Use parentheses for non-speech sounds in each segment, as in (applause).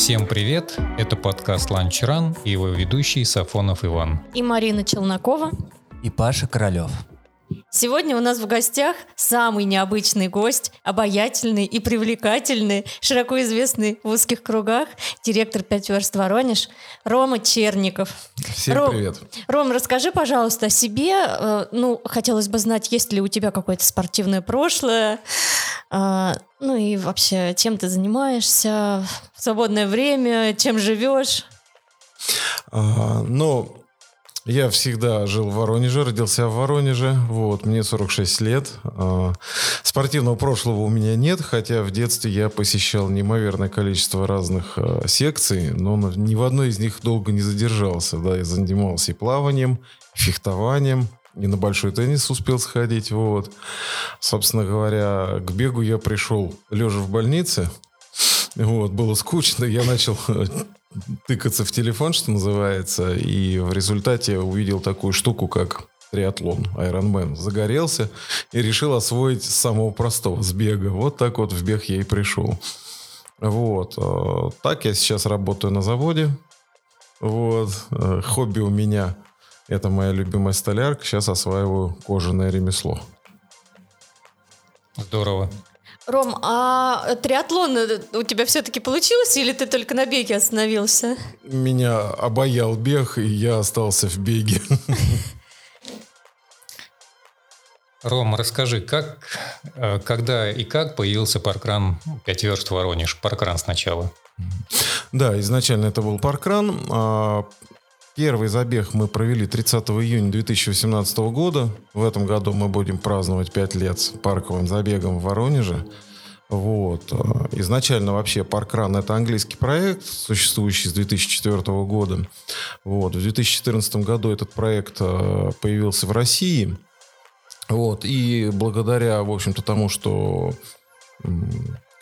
Всем привет! Это подкаст Lunch Run и его ведущий Сафонов Иван. И Марина Челнокова. И Паша Королев. Сегодня у нас в гостях самый необычный гость, обаятельный и привлекательный, широко известный в узких кругах, директор «Пять верст Воронеж» Рома Черников. Всем Ром, привет. Ром, расскажи, пожалуйста, о себе. Э, ну, хотелось бы знать, есть ли у тебя какое-то спортивное прошлое, э, ну и вообще, чем ты занимаешься в свободное время, чем живешь? А, ну, я всегда жил в Воронеже, родился в Воронеже. Вот, мне 46 лет. А, спортивного прошлого у меня нет, хотя в детстве я посещал неимоверное количество разных а, секций, но ни в одной из них долго не задержался. Да, я занимался и плаванием, и фехтованием, и на большой теннис успел сходить. Вот. Собственно говоря, к бегу я пришел лежа в больнице. Вот, было скучно, я начал (laughs) тыкаться в телефон, что называется, и в результате увидел такую штуку, как триатлон, Ironman. Загорелся и решил освоить самого простого, с бега. Вот так вот в бег я и пришел. Вот. Э, так я сейчас работаю на заводе. Вот. Э, хобби у меня – это моя любимая столярка. Сейчас осваиваю кожаное ремесло. Здорово. Ром, а триатлон э, у тебя все-таки получилось или ты только на беге остановился? Меня обаял бег, и я остался в беге. Ром, расскажи, как, э, когда и как появился паркран 5 верст Воронеж? Паркран сначала. Да, изначально это был паркран. Первый забег мы провели 30 июня 2018 года. В этом году мы будем праздновать 5 лет с парковым забегом в Воронеже. Вот. Изначально вообще Parkrun это английский проект, существующий с 2004 года. Вот. В 2014 году этот проект э, появился в России. Вот. И благодаря, в общем-то, тому, что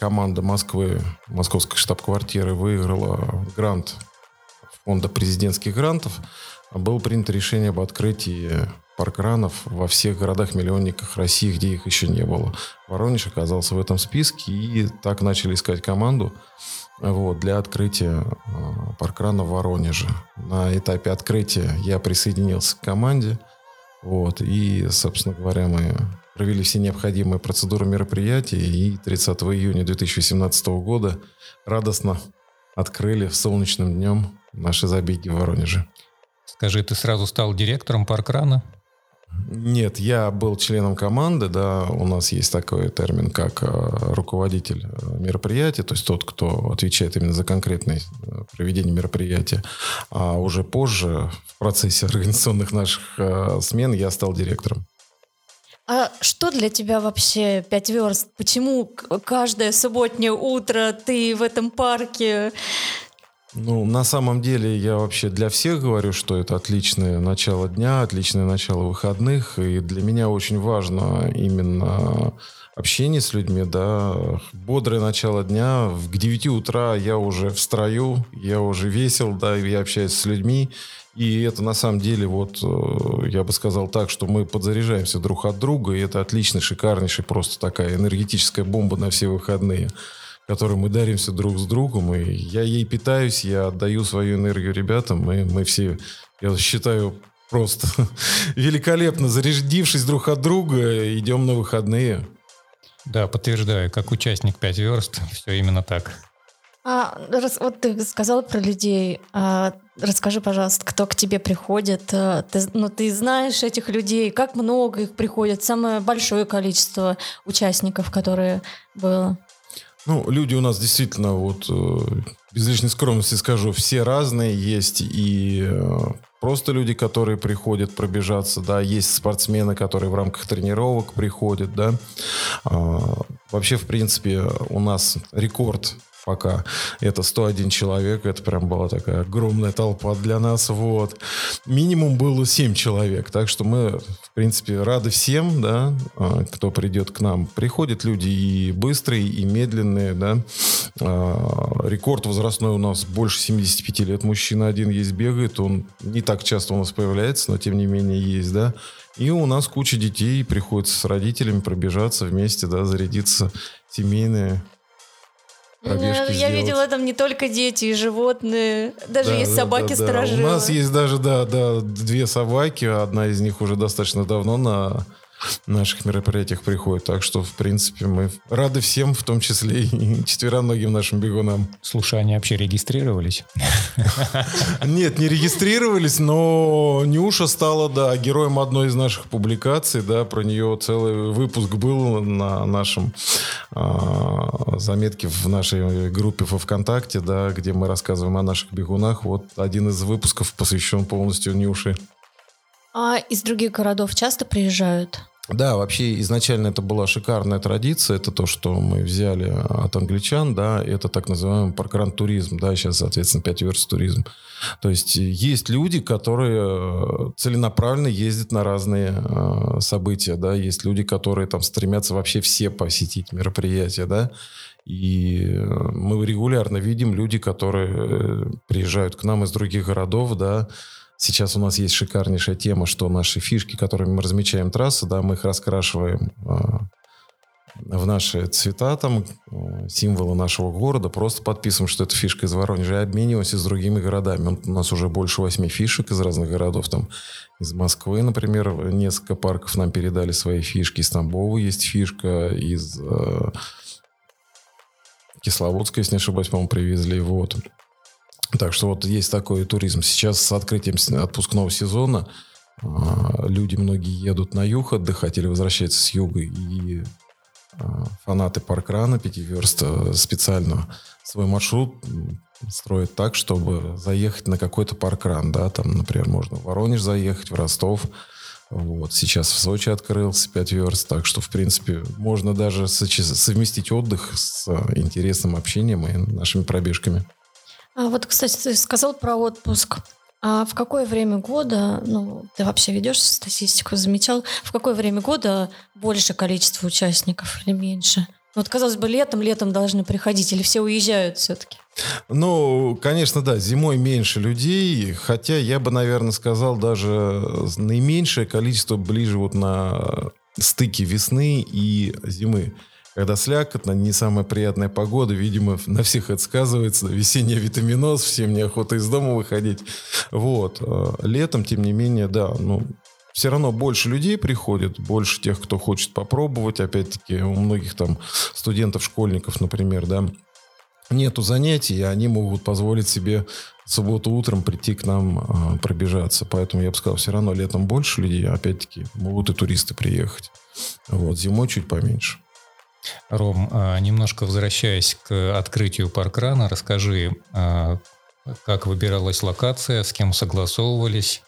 команда Москвы, московской штаб-квартиры выиграла грант фонда президентских грантов, было принято решение об открытии паркранов во всех городах-миллионниках России, где их еще не было. Воронеж оказался в этом списке, и так начали искать команду вот, для открытия э, паркрана в Воронеже. На этапе открытия я присоединился к команде, вот, и, собственно говоря, мы провели все необходимые процедуры мероприятия, и 30 июня 2017 года радостно открыли солнечным днем наши забеги в Воронеже. Скажи, ты сразу стал директором паркрана? Нет, я был членом команды, да, у нас есть такой термин, как э, руководитель э, мероприятия, то есть тот, кто отвечает именно за конкретное э, проведение мероприятия. А уже позже, в процессе (laughs) организационных наших смен, я стал директором. А что для тебя вообще пять верст? Почему каждое субботнее утро ты в этом парке? Ну, на самом деле, я вообще для всех говорю, что это отличное начало дня, отличное начало выходных. И для меня очень важно именно общение с людьми, да, бодрое начало дня. К 9 утра я уже в строю, я уже весел, да, я общаюсь с людьми. И это на самом деле, вот, э, я бы сказал так, что мы подзаряжаемся друг от друга, и это отличный, шикарнейший, просто такая энергетическая бомба на все выходные которую мы даримся друг с другом, и я ей питаюсь, я отдаю свою энергию ребятам, мы, мы все, я считаю, просто (laughs) великолепно зарядившись друг от друга, идем на выходные. Да, подтверждаю, как участник 5 верст, (laughs) все именно так. А, раз, вот ты сказал про людей. А, расскажи, пожалуйста, кто к тебе приходит. А, ты, ну, ты знаешь этих людей, как много их приходит, самое большое количество участников, которые было. Ну, люди у нас действительно, вот, э, без лишней скромности скажу, все разные. Есть и э, просто люди, которые приходят пробежаться, да, есть спортсмены, которые в рамках тренировок приходят, да. А, вообще, в принципе, у нас рекорд пока это 101 человек, это прям была такая огромная толпа для нас, вот. Минимум было 7 человек, так что мы, в принципе, рады всем, да, а, кто придет к нам. Приходят люди и быстрые, и медленные, да. А, рекорд возрастной у нас больше 75 лет, мужчина один есть бегает, он не так часто у нас появляется, но тем не менее есть, да. И у нас куча детей, приходится с родителями пробежаться вместе, да, зарядиться семейные пробежки Я сделать. видела там не только дети и животные, даже Да, есть да, собаки-сторожилы. да, да. У нас есть даже, да, да, две собаки. Одна из них уже достаточно давно на наших мероприятиях приходит. Так что, в принципе, мы рады всем, в том числе и (laughs) четвероногим нашим бегунам. Слушай, они вообще регистрировались? Нет, не регистрировались, но Нюша стала, да, героем одной из наших публикаций, да, про нее целый выпуск был на нашем а, заметке в нашей группе во ВКонтакте, да, где мы рассказываем о наших бегунах. Вот один из выпусков посвящен полностью Нюше. А из других городов часто приезжают? Да, вообще изначально это была шикарная традиция. Это то, что мы взяли от англичан, да, это так называемый паркран туризм, да, сейчас, соответственно, 5 верст туризм. То есть есть люди, которые э, целенаправленно ездят на разные э, события, да, есть люди, которые там стремятся вообще все посетить мероприятия, да, и э, мы регулярно видим люди, которые э, приезжают к нам из других городов, да, Сейчас у нас есть шикарнейшая тема, что наши фишки, которыми мы размечаем трассы, да, мы их раскрашиваем э, в наши цвета, там, э, символы нашего города, просто подписываем, что это фишка из Воронежа, и обмениваемся с другими городами. У нас уже больше восьми фишек из разных городов, там, из Москвы, например, несколько парков нам передали свои фишки, из Тамбова есть фишка, из э, Кисловодска, если не ошибаюсь, по-моему, привезли, вот. Так что вот есть такой туризм. Сейчас с открытием отпускного сезона а, люди многие едут на юг отдыхать или возвращаются с юга. И а, фанаты паркрана пятиверста специально свой маршрут строят так, чтобы заехать на какой-то паркран. Да? Там, например, можно в Воронеж заехать, в Ростов. Вот. Сейчас в Сочи открылся 5 верст, так что, в принципе, можно даже совместить отдых с интересным общением и нашими пробежками. А вот, кстати, ты сказал про отпуск. А в какое время года, ну, ты вообще ведешь статистику, замечал, в какое время года больше количество участников или меньше? Вот, казалось бы, летом, летом должны приходить, или все уезжают все-таки? Ну, конечно, да, зимой меньше людей, хотя я бы, наверное, сказал, даже наименьшее количество ближе вот на стыке весны и зимы когда слякотно, не самая приятная погода, видимо, на всех это сказывается, весенний витаминоз, всем неохота из дома выходить. Вот. Э, летом, тем не менее, да, ну, все равно больше людей приходит, больше тех, кто хочет попробовать. Опять-таки, у многих там студентов, школьников, например, да, нету занятий, и они могут позволить себе в субботу утром прийти к нам э, пробежаться. Поэтому я бы сказал, все равно летом больше людей, опять-таки, могут и туристы приехать. Вот, зимой чуть поменьше. Ром, а, немножко возвращаясь к открытию паркрана, расскажи, а, как выбиралась локация, с кем согласовывались,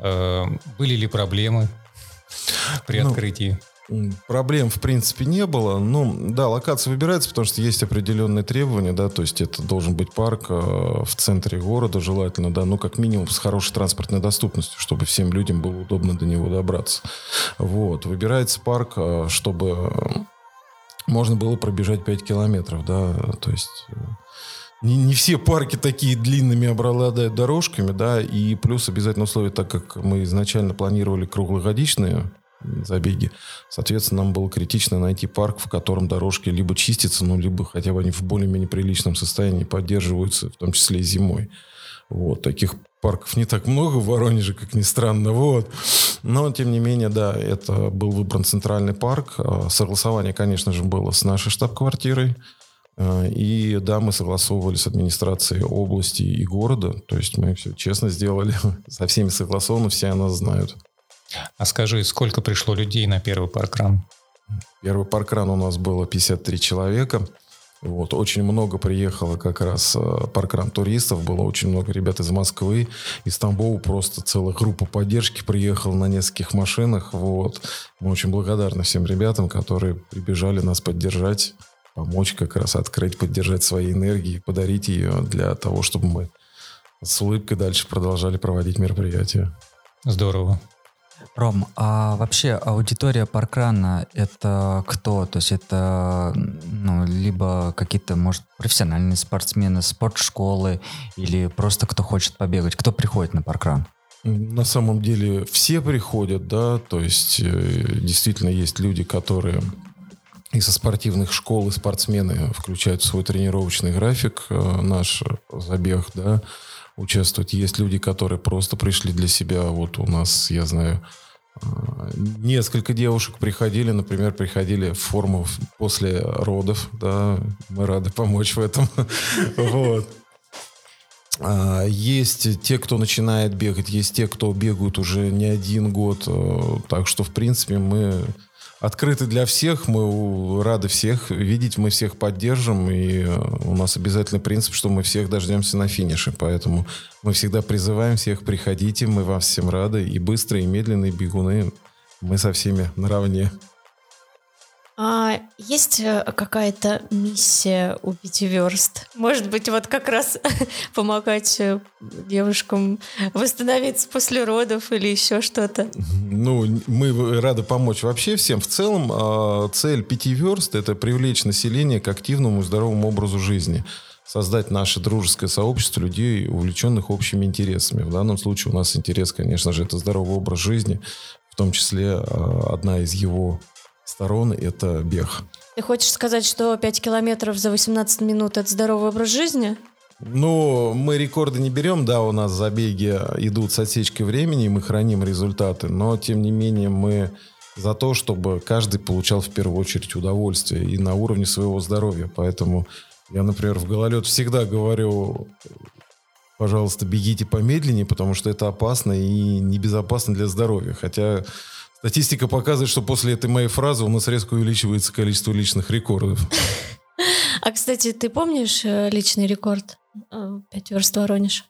а, были ли проблемы при ну, открытии? Проблем, в принципе, не было. Ну, да, локация выбирается, потому что есть определенные требования, да, то есть это должен быть парк в центре города, желательно, да, ну, как минимум с хорошей транспортной доступностью, чтобы всем людям было удобно до него добраться. Вот. Выбирается парк, чтобы можно было пробежать 5 километров, да, то есть э, не, не все парки такие длинными обладают дорожками, да, и плюс обязательно условие, так как мы изначально планировали круглогодичные забеги, соответственно, нам было критично найти парк, в котором дорожки либо чистятся, ну, либо хотя бы они в более-менее приличном состоянии поддерживаются, в том числе и зимой. Вот, таких парков не так много в Воронеже, как ни странно, вот. Но, тем не менее, да, это был выбран центральный парк. А, согласование, конечно же, было с нашей штаб-квартирой. А, и да, мы согласовывали с администрацией области и города. То есть мы все честно сделали, (laughs) со всеми согласовано, все о нас знают. А скажи, сколько пришло людей на первый паркран? Первый паркран у нас было 53 человека. Вот, очень много приехало как раз э, паркран туристов, было очень много ребят из Москвы, из Тамбова просто целая группа поддержки приехала на нескольких машинах. Вот. Мы очень благодарны всем ребятам, которые прибежали нас поддержать, помочь как раз открыть, поддержать свои энергии, подарить ее для того, чтобы мы с улыбкой дальше продолжали проводить мероприятия. Здорово. Ром, а вообще аудитория паркрана это кто? То есть это ну, либо какие-то, может, профессиональные спортсмены, спортшколы или просто кто хочет побегать? Кто приходит на паркран? На самом деле все приходят, да, то есть э, действительно есть люди, которые и со спортивных школ, и спортсмены включают в свой тренировочный график э, наш забег, да, участвуют. Есть люди, которые просто пришли для себя. Вот у нас, я знаю, несколько девушек приходили, например, приходили в форму после родов, да, мы рады помочь в этом. (laughs) Вот. А, есть те, кто начинает бегать, есть те, кто бегают уже не один год. Э, так что, в принципе, мы открыты для всех, мы рады всех видеть, мы всех поддержим, и э, у нас обязательный принцип, что мы всех дождемся на финише, поэтому мы всегда призываем всех, приходите, мы вам всем рады, и быстрые, и медленные бегуны, мы со всеми наравне. А есть э, какая-то миссия у пятиверст? Может быть, вот как раз (laughs) помогать э, девушкам восстановиться после родов или еще что-то? Ну, мы рады помочь вообще всем. В целом, а, цель пятиверст – это привлечь население к активному и здоровому образу жизни создать наше дружеское сообщество людей, увлеченных общими интересами. В данном случае у нас интерес, конечно же, это здоровый образ жизни, в том числе а, одна из его сторон это бег. Ты хочешь сказать, что 5 километров за 18 минут – это здоровый образ жизни? Ну, мы рекорды не берем, да, у нас забеги идут с отсечкой времени, мы храним результаты, но, тем не менее, мы за то, чтобы каждый получал в первую очередь удовольствие и на уровне своего здоровья. Поэтому я, например, в гололед всегда говорю, пожалуйста, бегите помедленнее, потому что это опасно и небезопасно для здоровья. Хотя Статистика показывает, что после этой моей фразы у нас резко увеличивается количество личных рекордов. А, кстати, ты помнишь э, личный рекорд? Э, пять верст Воронеж.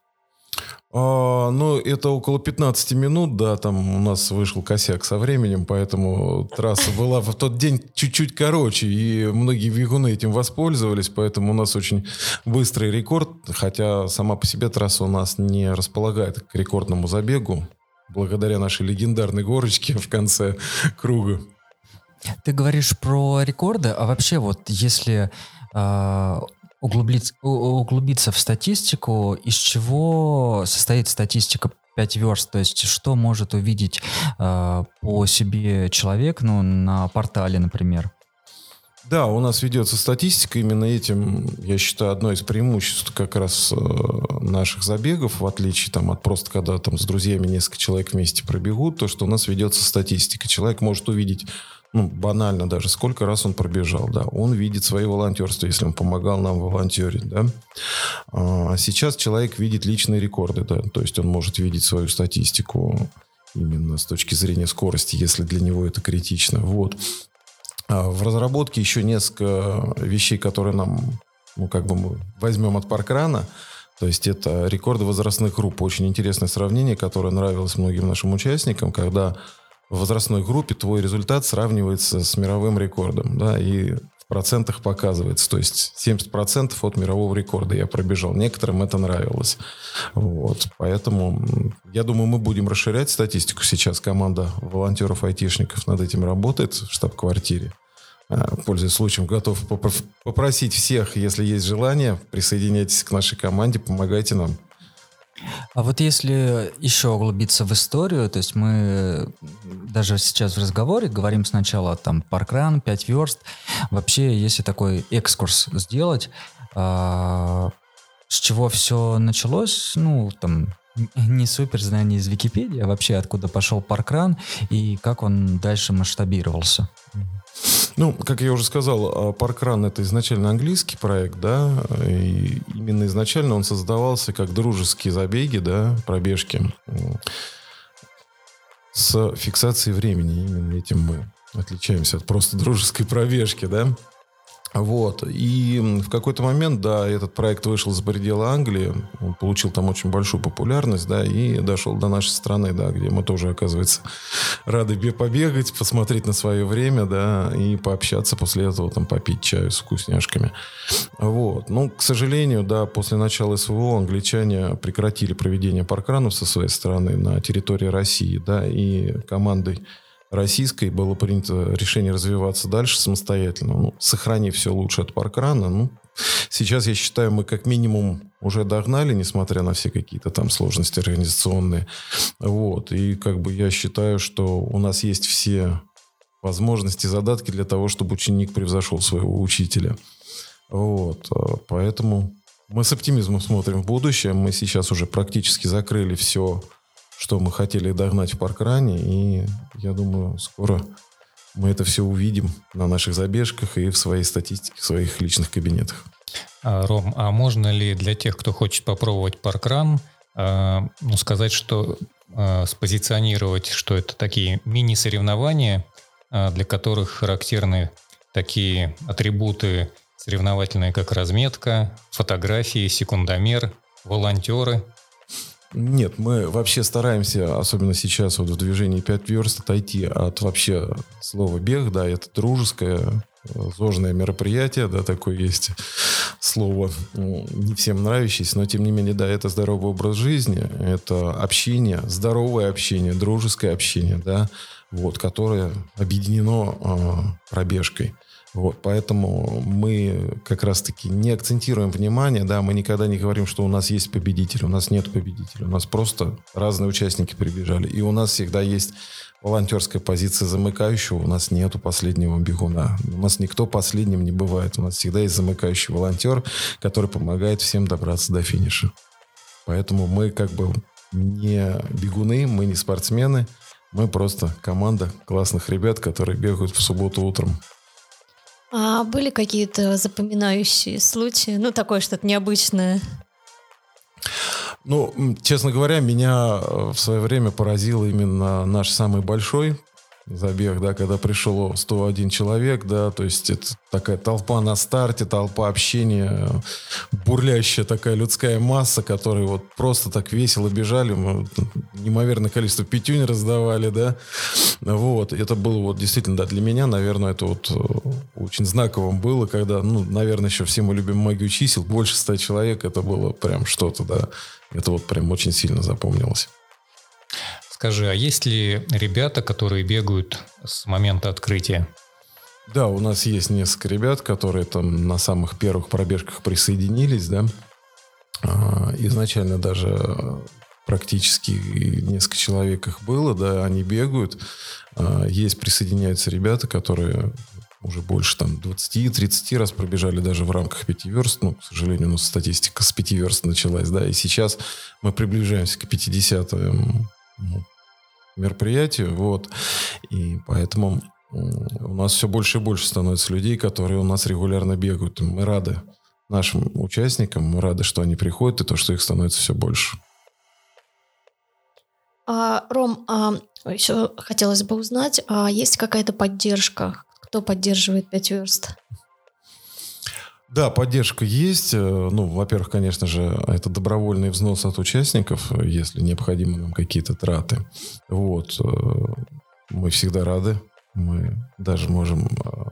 А, ну, это около 15 минут, да, там у нас вышел косяк со временем, поэтому трасса была в тот день чуть-чуть короче, и многие бегуны этим воспользовались, поэтому у нас очень быстрый рекорд, хотя сама по себе трасса у нас не располагает к рекордному забегу, благодаря нашей легендарной горочке в конце круга. Ты говоришь про рекорды, а вообще вот если э, углубиться, углубиться в статистику, из чего состоит статистика 5 верст, то есть что может увидеть э, по себе человек, ну, на портале, например? Да, у нас ведется статистика. Именно этим, я считаю, одно из преимуществ как раз э, наших забегов, в отличие там, от просто когда там с друзьями несколько человек вместе пробегут, то, что у нас ведется статистика. Человек может увидеть ну, банально даже, сколько раз он пробежал, да. Он видит свои волонтерства, если он помогал нам волонтерить, да. А сейчас человек видит личные рекорды, да, то есть он может видеть свою статистику именно с точки зрения скорости, если для него это критично. Вот. А, в разработке еще несколько вещей, которые нам, ну, как бы мы возьмем от паркрана. То есть это рекорды возрастных групп. Очень интересное сравнение, которое нравилось многим нашим участникам, когда в возрастной группе твой результат сравнивается с мировым рекордом. Да, и в процентах показывается. То есть 70% от мирового рекорда я пробежал. Некоторым это нравилось. Вот. Поэтому я думаю, мы будем расширять статистику. Сейчас команда волонтеров-айтишников над этим работает в штаб-квартире. А, пользуясь случаем, готов попросить всех, если есть желание, присоединяйтесь к нашей команде, помогайте нам. А вот если еще углубиться в историю, то есть мы даже сейчас в разговоре говорим сначала там паркран, 5 верст. Вообще, если такой экскурс сделать, а, с чего все началось, ну, там, не супер знание из Википедии, а вообще откуда пошел паркран и как он дальше масштабировался. Ну, как я уже сказал, Паркран это изначально английский проект, да, и именно изначально он создавался как дружеские забеги, да, пробежки с фиксацией времени. Именно этим мы отличаемся от просто дружеской пробежки, да. Вот. И в какой-то момент, да, этот проект вышел за пределы Англии, он получил там очень большую популярность, да, и дошел до нашей страны, да, где мы тоже, оказывается, (laughs) рады побегать, посмотреть на свое время, да, и пообщаться после этого, там, попить чаю с вкусняшками. Вот. Ну, к сожалению, да, после начала СВО англичане прекратили проведение паркранов со своей стороны на территории России, да, и командой российской было принято решение развиваться дальше самостоятельно, ну, сохранив все лучше от паркрана. Ну, сейчас, я считаю, мы как минимум уже догнали, несмотря на все какие-то там сложности организационные. Вот. И как бы я считаю, что у нас есть все возможности, задатки для того, чтобы ученик превзошел своего учителя. Вот, э, поэтому мы с оптимизмом смотрим в будущее. Мы сейчас уже практически закрыли все, что мы хотели догнать в паркране, и я думаю, скоро мы это все увидим на наших забежках и в своей статистике, в своих личных кабинетах. А, Ром, а можно ли для тех, кто хочет попробовать паркран, а, ну, сказать, что а, спозиционировать, что это такие мини-соревнования, для которых характерны такие атрибуты соревновательные, как разметка, фотографии, секундомер, волонтеры – нет, мы вообще стараемся, особенно сейчас вот в движении 5 верст, отойти от вообще слова бег, да, это дружеское, зожное мероприятие, да, такое есть слово, не всем нравящееся, но тем не менее, да, это здоровый образ жизни, это общение, здоровое общение, дружеское общение, да, вот, которое объединено э, пробежкой. Вот, поэтому мы как раз-таки не акцентируем внимание, да, мы никогда не говорим, что у нас есть победитель, у нас нет победителя, у нас просто разные участники прибежали, и у нас всегда есть волонтерская позиция замыкающего, у нас нету последнего бегуна, у нас никто последним не бывает, у нас всегда есть замыкающий волонтер, который помогает всем добраться до финиша. Поэтому мы как бы не бегуны, мы не спортсмены, мы просто команда классных ребят, которые бегают в субботу утром. А были какие-то запоминающие случаи? Ну, такое что-то необычное. Ну, честно говоря, меня э, в свое время поразил именно наш самый большой забег, да, когда пришел 101 человек, да, то есть это такая толпа на старте, толпа общения, бурлящая такая людская масса, которые вот просто так весело бежали, мы неимоверное количество пятюнь раздавали, да, вот, это было вот действительно, да, для меня, наверное, это вот э, очень знаковым было, когда, ну, наверное, еще все мы любим магию чисел, больше ста человек, это было прям что-то, да, это вот прям очень сильно запомнилось. Скажи, а есть ли ребята, которые бегают с момента открытия? Да, у нас есть несколько ребят, которые там на самых первых пробежках присоединились, да. А, изначально даже практически несколько человек их было, да, они бегают. А, есть, присоединяются ребята, которые уже больше там 20-30 раз пробежали даже в рамках 5 верст. Ну, к сожалению, у нас статистика с 5 верст началась, да, и сейчас мы приближаемся к 50 мероприятию, вот, и поэтому у нас все больше и больше становится людей, которые у нас регулярно бегают. Мы рады нашим участникам, мы рады, что они приходят, и то, что их становится все больше. А, Ром, а еще хотелось бы узнать, а есть какая-то поддержка? Кто поддерживает 5 верст? Да, поддержка есть. Э, ну, во-первых, конечно же, это добровольный взнос от участников, если необходимы нам какие-то траты. Вот. Э, мы всегда рады. Мы даже можем э,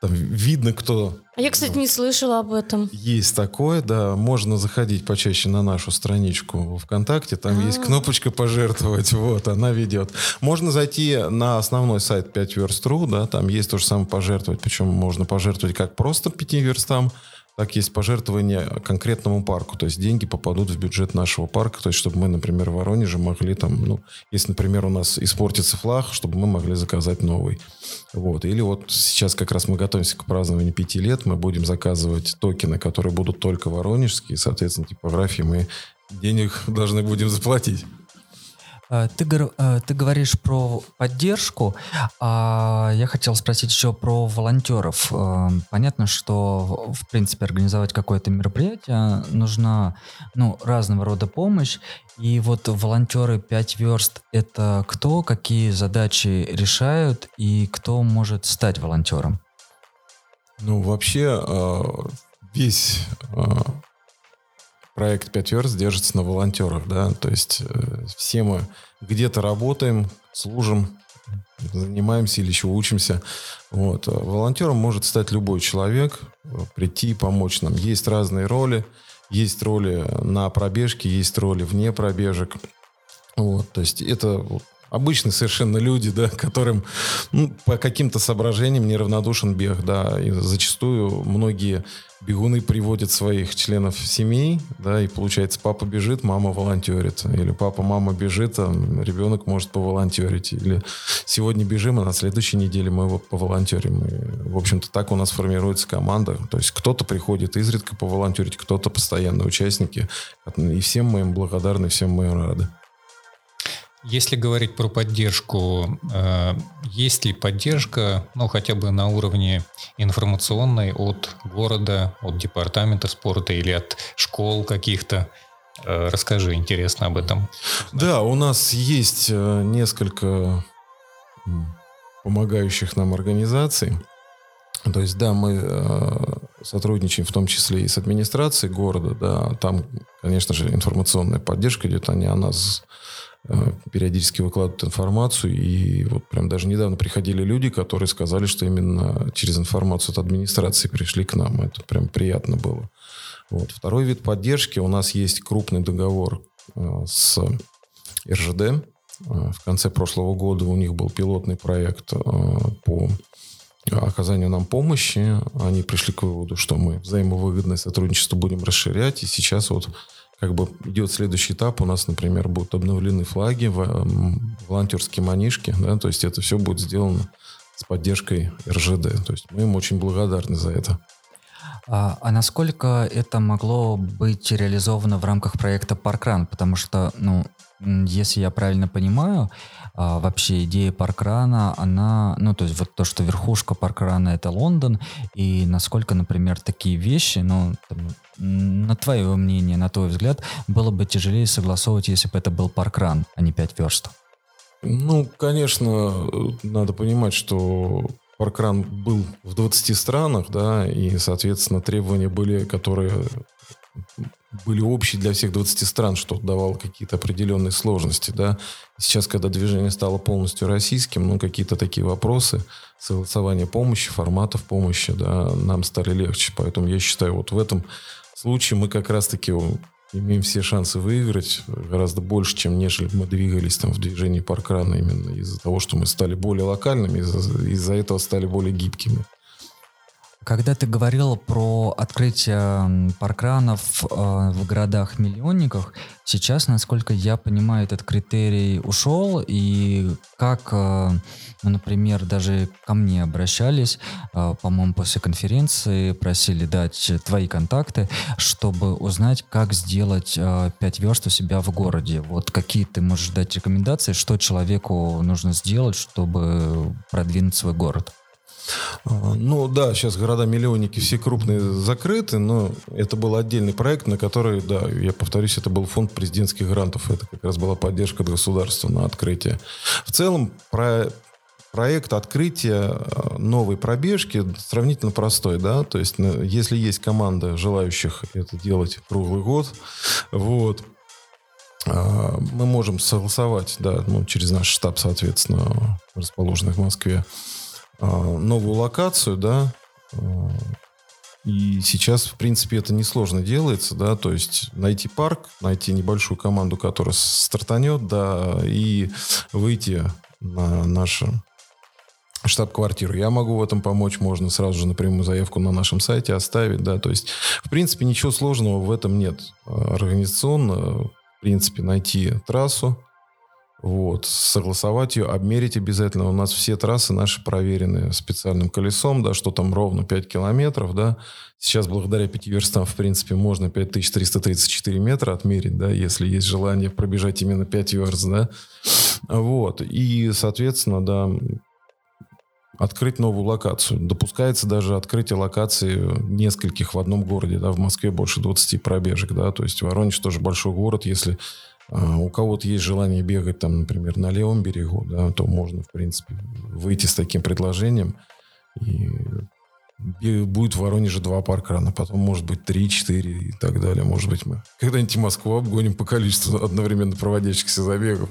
там видно, кто... А я, кстати, не слышала об этом. Есть такое, да. Можно заходить почаще на нашу страничку ВКонтакте. Там А-а-а. есть а. кнопочка «Пожертвовать». (laughs) Вот, она ведет. Можно зайти на основной сайт 5 верст.ру, да, там есть то же самое «Пожертвовать». Причем можно пожертвовать как просто 5 верстам, так есть пожертвование конкретному парку. То есть деньги попадут в бюджет нашего парка. То есть чтобы мы, например, в Воронеже могли там, ну, если, например, у нас испортится флаг, чтобы мы могли заказать новый. Вот. Или вот сейчас как раз мы готовимся к празднованию пяти лет. Мы будем заказывать токены, которые будут только воронежские. Соответственно, типографии мы денег (laughs) должны будем заплатить. Э, ты, э, ты говоришь про поддержку, а я хотел спросить еще про волонтеров. Э, понятно, что, в принципе, организовать какое-то мероприятие нужна ну, разного рода помощь. И вот волонтеры 5 верст — это кто, какие задачи решают и кто может стать волонтером? Ну, вообще, весь проект 5 верст держится на волонтерах, да, то есть э, все мы где-то работаем, служим, занимаемся или еще учимся. Вот. Волонтером может стать любой человек, прийти и помочь нам. Есть разные роли. Есть роли на пробежке, есть роли вне пробежек. Вот, то есть это обычные совершенно люди, да, (laughs) которым ну, по каким-то соображениям неравнодушен бег, да, и зачастую многие бегуны приводят своих членов семей, да, и получается, папа бежит, мама волонтерит, или папа, мама бежит, а ребенок может поволонтерить, или сегодня бежим, а на следующей неделе мы вот поволонтерим. И, в общем-то, так у нас формируется команда, то есть кто-то приходит изредка поволонтерить, кто-то постоянные участники, и всем мы им благодарны, всем мы им рады. Если говорить про поддержку, э, есть ли поддержка, ну, хотя бы на уровне информационной от города, от департамента спорта или от школ каких-то? Э, расскажи, интересно об этом. Да, у нас есть э, несколько помогающих нам организаций. То есть, да, мы сотрудничаем в том числе и с администрацией города, да, там, конечно же, информационная поддержка идет, они о нас периодически выкладывают информацию, и вот прям даже недавно приходили люди, которые сказали, что именно через информацию от администрации пришли к нам. Это прям приятно было. Вот. Второй вид поддержки. У нас есть крупный договор э, с РЖД. Э, в конце прошлого года у них был пилотный проект по оказанию нам помощи. Они пришли к выводу, что мы взаимовыгодное сотрудничество будем расширять. И сейчас вот как бы идет следующий этап. У нас, например, будут обновлены флаги, волонтерские манишки, да, то есть это все будет сделано с поддержкой РЖД. То есть мы им очень благодарны за это. А, а насколько это могло быть реализовано в рамках проекта Паркран? Потому что, ну, если я правильно понимаю, а, вообще идея паркрана, она, ну, то есть вот то, что верхушка паркрана это Лондон, и насколько, например, такие вещи, ну, там, на твое мнение, на твой взгляд, было бы тяжелее согласовывать, если бы это был паркран, а не 5 верст? Ну, конечно, надо понимать, что паркран был в 20 странах, да, и, соответственно, требования были, которые были общие для всех 20 стран, что давало какие-то определенные сложности, да. Сейчас, когда движение стало полностью российским, ну, какие-то такие вопросы, согласование помощи, форматов помощи, да, нам стали легче. Поэтому я считаю, вот в этом случае мы как раз-таки имеем все шансы выиграть гораздо больше, чем нежели мы двигались там в движении паркрана именно из-за того, что мы стали более локальными, из-за, из-за этого стали более гибкими. Когда ты говорил про открытие паркранов э, в городах-миллионниках, сейчас, насколько я понимаю, этот критерий ушел, и как, э, ну, например, даже ко мне обращались, э, по-моему, после конференции, просили дать твои контакты, чтобы узнать, как сделать э, 5 верст у себя в городе. Вот какие ты можешь дать рекомендации, что человеку нужно сделать, чтобы продвинуть свой город? А, ну да, сейчас города-миллионники все крупные закрыты, но это был отдельный проект, на который, да, я повторюсь, это был фонд президентских грантов. Это как раз была поддержка от государства на открытие. В целом, про проект открытия а, новой пробежки сравнительно простой, да, то есть если есть команда желающих это делать круглый год, вот, а, мы можем согласовать, да, ну, через наш штаб, соответственно, расположенный в Москве, новую локацию, да, а, и сейчас, в принципе, это несложно делается, да, то есть найти парк, найти небольшую команду, которая стартанет, да, и выйти на нашу штаб-квартиру. Я могу в этом помочь, можно сразу же напрямую заявку на нашем сайте оставить, да, то есть, в принципе, ничего сложного в этом нет. Организационно, в принципе, найти трассу, вот, согласовать ее, обмерить обязательно. У нас все трассы наши проверены специальным колесом, да, что там ровно 5 километров, да. Сейчас благодаря пяти верстам, в принципе, можно 5334 метра отмерить, да, если есть желание пробежать именно 5 верст, да. Вот, и, соответственно, да, открыть новую локацию. Допускается даже открытие локации нескольких в одном городе, да, в Москве больше 20 пробежек, да, то есть Воронеж тоже большой город, если а, у кого-то есть желание бегать там, например, на левом берегу, да, то можно, в принципе, выйти с таким предложением. И будет в Воронеже два паркрана, потом, может быть, три, четыре и так далее. Может быть, мы когда-нибудь Москву обгоним по количеству одновременно проводящихся забегов.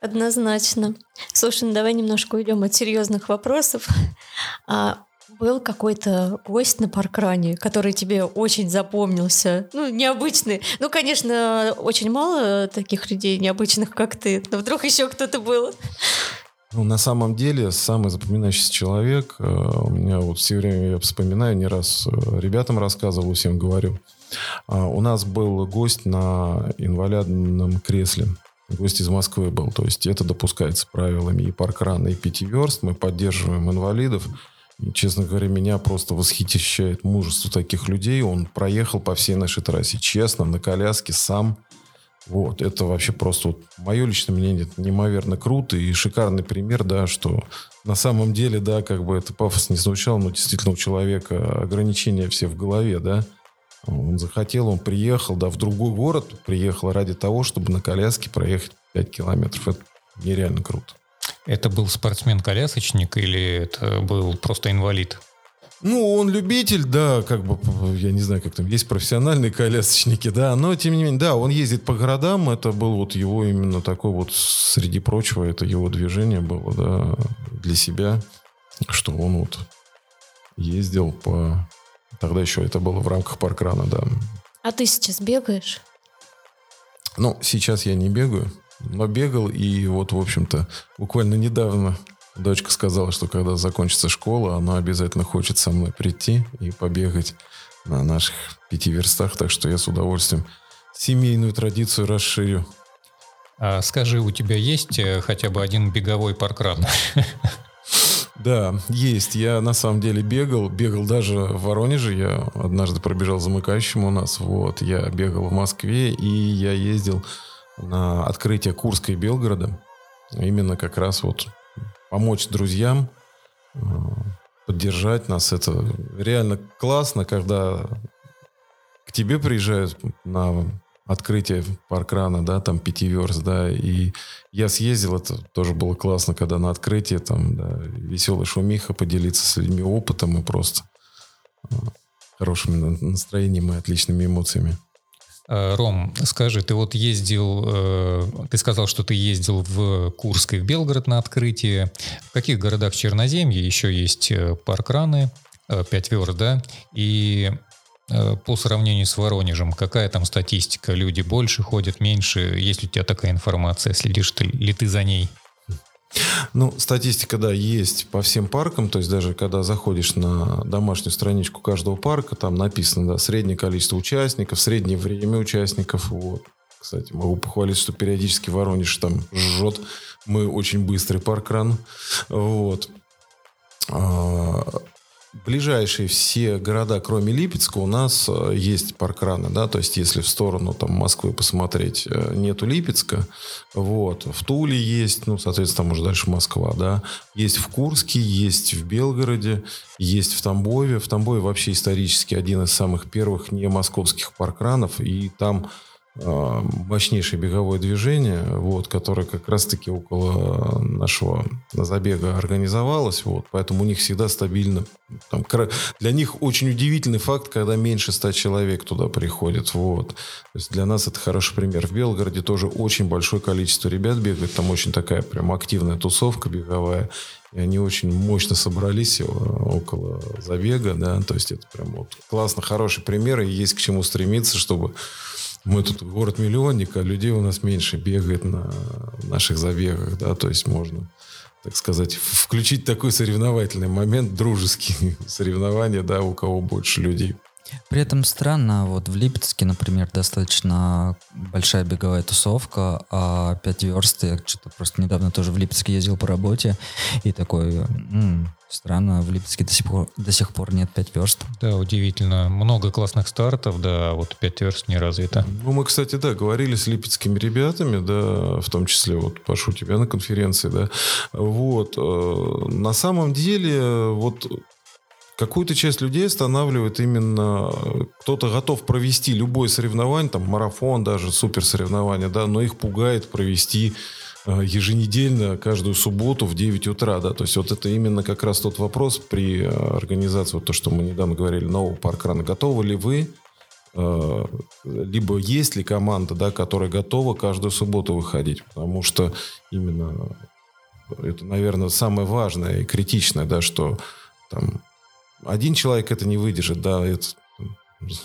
Однозначно. Слушай, ну давай немножко уйдем от серьезных вопросов. А был какой-то гость на паркране, который тебе очень запомнился? Ну, необычный. Ну, конечно, очень мало таких людей необычных, как ты. Но вдруг еще кто-то был. Ну, на самом деле, самый запоминающийся человек, э, у меня вот все время я вспоминаю, не раз э, ребятам рассказывал, всем говорю. А, у нас был гость на инвалидном кресле. Гость из Москвы был. То есть это допускается правилами и паркрана, и пятиверст. Мы поддерживаем инвалидов. И, честно говоря, меня просто восхищает мужество таких людей. Он проехал по всей нашей трассе честно, на коляске, сам. Вот, это вообще просто вот, мое личное мнение, это неимоверно круто и шикарный пример, да, что на самом деле, да, как бы это пафос не звучало, но действительно у человека ограничения все в голове, да. Он захотел, он приехал, да, в другой город приехал ради того, чтобы на коляске проехать 5 километров. Это нереально круто. Это был спортсмен-колясочник или это был просто инвалид? Ну, он любитель, да, как бы, я не знаю, как там, есть профессиональные колясочники, да, но тем не менее, да, он ездит по городам, это был вот его именно такой вот, среди прочего, это его движение было, да, для себя, что он вот ездил по... Тогда еще это было в рамках паркрана, да. А ты сейчас бегаешь? Ну, сейчас я не бегаю, но бегал, и вот, в общем-то, буквально недавно Дочка сказала, что когда закончится школа, она обязательно хочет со мной прийти и побегать на наших пяти верстах, так что я с удовольствием семейную традицию расширю. А скажи, у тебя есть э, хотя бы один беговой паркран? (laughs) Да, есть. Я на самом деле бегал. Бегал даже в Воронеже. Я однажды пробежал замыкающим у нас. Вот. Я бегал в Москве. И я ездил на открытие Курска и Белгорода. Именно как раз вот помочь друзьям, э, поддержать нас. Это реально классно, когда к тебе приезжают на открытие паркрана, да, там пятиверс, да, и я съездил, это тоже было классно, когда на открытие там, да, веселый шумиха, поделиться с людьми опытом и просто э, хорошим настроением и отличными эмоциями. Э, Ром, скажи, ты вот ездил, э, ты сказал, что ты ездил в Курск и в Белгород на открытие. В каких городах Черноземья еще есть э, паркраны, 5 верст, да? И по сравнению с Воронежем, какая там статистика? Люди больше ходят, меньше? Есть ли у тебя такая информация? Следишь ли ты за ней? Ну, статистика, да, есть по всем паркам. То есть даже когда заходишь на домашнюю страничку каждого парка, там написано, да, среднее количество участников, среднее время участников. Вот. Кстати, могу похвалить, что периодически Воронеж там жжет. Мы очень быстрый паркран. Вот. Ближайшие все города, кроме Липецка, у нас э, есть паркраны, да, то есть если в сторону там Москвы посмотреть, э, нету Липецка, вот, в Туле есть, ну, соответственно, там уже дальше Москва, да, есть в Курске, есть в Белгороде, есть в Тамбове, в Тамбове вообще исторически один из самых первых не московских паркранов, и там мощнейшее беговое движение, вот, которое как раз-таки около нашего забега организовалось, вот, поэтому у них всегда стабильно. Там, для них очень удивительный факт, когда меньше ста человек туда приходит, вот. То есть для нас это хороший пример. В Белгороде тоже очень большое количество ребят бегает, там очень такая прям активная тусовка беговая, и они очень мощно собрались около забега, да, то есть это прям вот классно, хороший пример, и есть к чему стремиться, чтобы мы тут город-миллионник, а людей у нас меньше бегает на наших забегах, да, то есть можно, так сказать, включить такой соревновательный момент, дружеские (laughs) соревнования, да, у кого больше людей. При этом странно, вот в Липецке, например, достаточно большая беговая тусовка, а 5 верст, я что-то просто недавно тоже в Липецке ездил по работе, и такой, м-м, странно, в Липецке до сих, пор, до сих пор нет 5 верст. Да, удивительно. Много классных стартов, да, вот 5 верст не развито. Ну, мы, кстати, да, говорили с липецкими ребятами, да, в том числе, вот, Пашу, тебя на конференции, да, вот, э, на самом деле, вот, какую-то часть людей останавливает именно кто-то готов провести любое соревнование, там марафон даже, супер соревнование, да, но их пугает провести э, еженедельно, каждую субботу в 9 утра, да, то есть вот это именно как раз тот вопрос при э, организации, вот то, что мы недавно говорили, нового паркрана, готовы ли вы, э, либо есть ли команда, да, которая готова каждую субботу выходить, потому что именно это, наверное, самое важное и критичное, да, что там один человек это не выдержит, да, это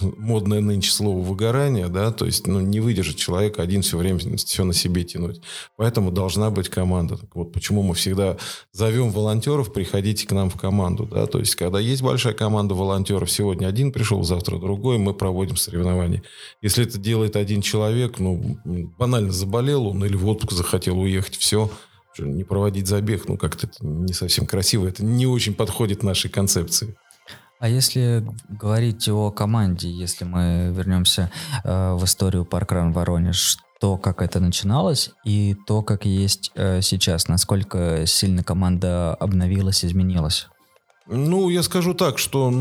модное нынче слово выгорание, да, то есть ну, не выдержит человек один все время все на себе тянуть. Поэтому должна быть команда. Так вот почему мы всегда зовем волонтеров, приходите к нам в команду, да, то есть когда есть большая команда волонтеров, сегодня один пришел, завтра другой, мы проводим соревнования. Если это делает один человек, ну, банально заболел он или в отпуск захотел уехать, все, не проводить забег, ну, как-то не совсем красиво, это не очень подходит нашей концепции. А если говорить о команде, если мы вернемся э, в историю Паркран Воронеж, то, как это начиналось, и то, как есть э, сейчас, насколько сильно команда обновилась, изменилась? Ну, я скажу так, что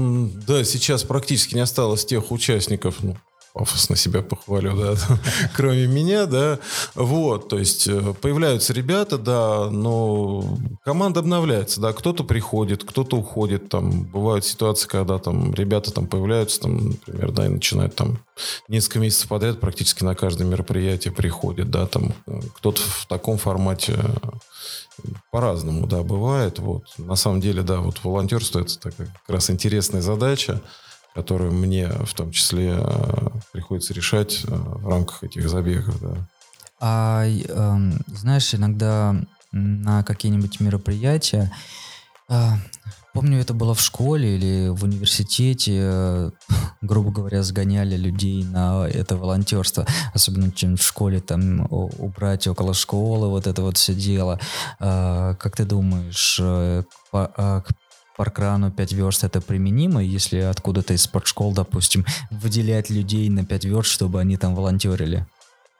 да, сейчас практически не осталось тех участников, ну, пафосно себя похвалю, да, (laughs) кроме меня, да, вот, то есть э, появляются ребята, да, но команда обновляется, да, кто-то приходит, кто-то уходит, там, бывают ситуации, когда там ребята там появляются, там, например, да, и начинают там несколько месяцев подряд практически на каждое мероприятие приходит, да, там, э, кто-то в таком формате э, по-разному, да, бывает, вот, на самом деле, да, вот волонтерство это такая как раз интересная задача, которую мне в том числе э, приходится решать э, в рамках этих забегов. Да. А э, знаешь, иногда на какие-нибудь мероприятия, э, помню, это было в школе или в университете, (laughs) грубо говоря, сгоняли людей на это волонтерство, особенно чем в школе там убрать около школы, вот это вот все дело. Как ты думаешь, э, паркрану 5 верст это применимо, если откуда-то из спортшкол, допустим, выделять людей на 5 верст, чтобы они там волонтерили?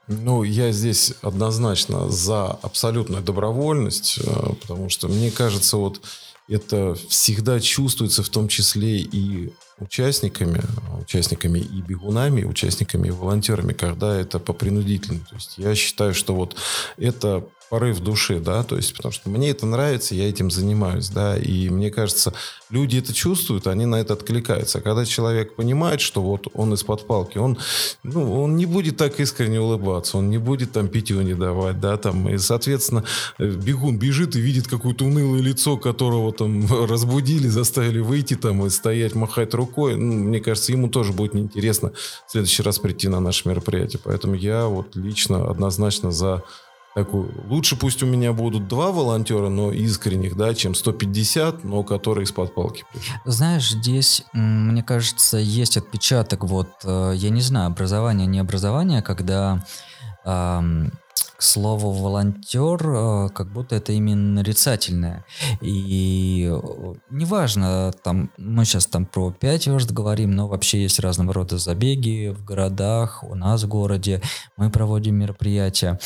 Ну, я здесь однозначно за абсолютную добровольность, э, потому что мне кажется, вот это всегда чувствуется в том числе и участниками, участниками и бегунами, участниками и волонтерами, когда это по принудительному. То есть я считаю, что вот это порыв души, да, то есть потому что мне это нравится, я этим занимаюсь, да, и мне кажется, люди это чувствуют, они на это откликаются. А когда человек понимает, что вот он из-под палки, он, ну, он не будет так искренне улыбаться, он не будет там питью не давать, да, там, и, соответственно, бегун бежит и видит какое-то унылое лицо, которого там (laughs) разбудили, заставили выйти там и стоять, махать рукой, ну, мне кажется, ему тоже будет неинтересно в следующий раз прийти на наше мероприятие. Поэтому я вот лично однозначно за такую. Лучше пусть у меня будут два волонтера, но искренних, да, чем 150, но которые из-под палки. Знаешь, здесь, мне кажется, есть отпечаток, вот, э, я не знаю, образование, не образование, когда к слову, волонтер, э, как будто это именно нарицательное. И э, неважно, там, мы сейчас там про 5 верст говорим, но вообще есть разного рода забеги в городах, у нас в городе, мы проводим мероприятия.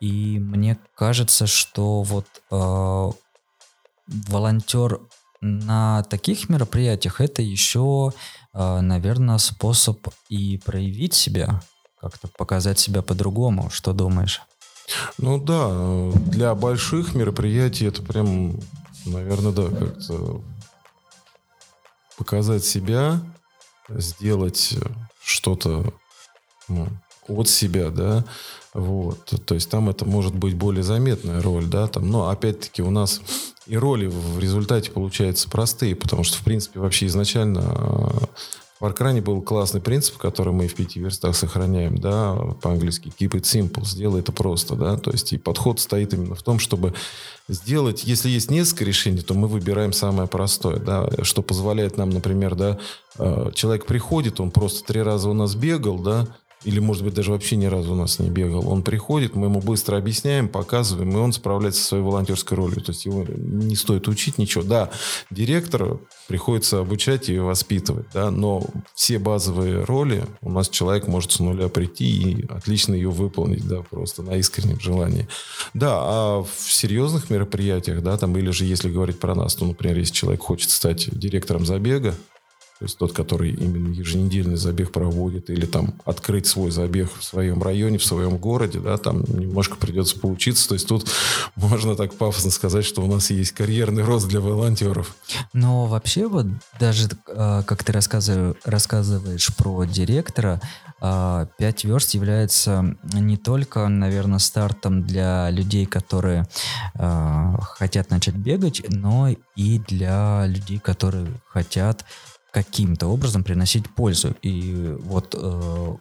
И мне кажется, что вот э, волонтер на таких мероприятиях это еще, э, наверное, способ и проявить себя, как-то показать себя по-другому. Что думаешь? Ну да, для больших мероприятий это прям, наверное, да, как-то показать себя, сделать что-то ну, от себя, да, вот, то есть там это может быть более заметная роль, да, там, но опять-таки у нас и роли в результате получаются простые, потому что, в принципе, вообще изначально в Аркране был классный принцип, который мы в пяти верстах сохраняем, да, по-английски keep it simple, сделай это просто, да, то есть и подход стоит именно в том, чтобы сделать, если есть несколько решений, то мы выбираем самое простое, да, что позволяет нам, например, да, э, человек приходит, он просто три раза у нас бегал, да, или, может быть, даже вообще ни разу у нас не бегал. Он приходит, мы ему быстро объясняем, показываем, и он справляется со своей волонтерской ролью. То есть его не стоит учить ничего. Да, директора приходится обучать и воспитывать, да, но все базовые роли у нас человек может с нуля прийти и отлично ее выполнить, да, просто на искреннем желании. Да, а в серьезных мероприятиях, да, там, или же если говорить про нас, то, например, если человек хочет стать директором забега, то есть тот, который именно еженедельный забег проводит, или там открыть свой забег в своем районе, в своем городе, да, там немножко придется поучиться. То есть тут можно так пафосно сказать, что у нас есть карьерный рост для волонтеров. Но вообще вот даже а, как ты рассказываешь, рассказываешь про директора, 5 а, верст является не только, наверное, стартом для людей, которые а, хотят начать бегать, но и для людей, которые хотят каким-то образом приносить пользу. И вот э,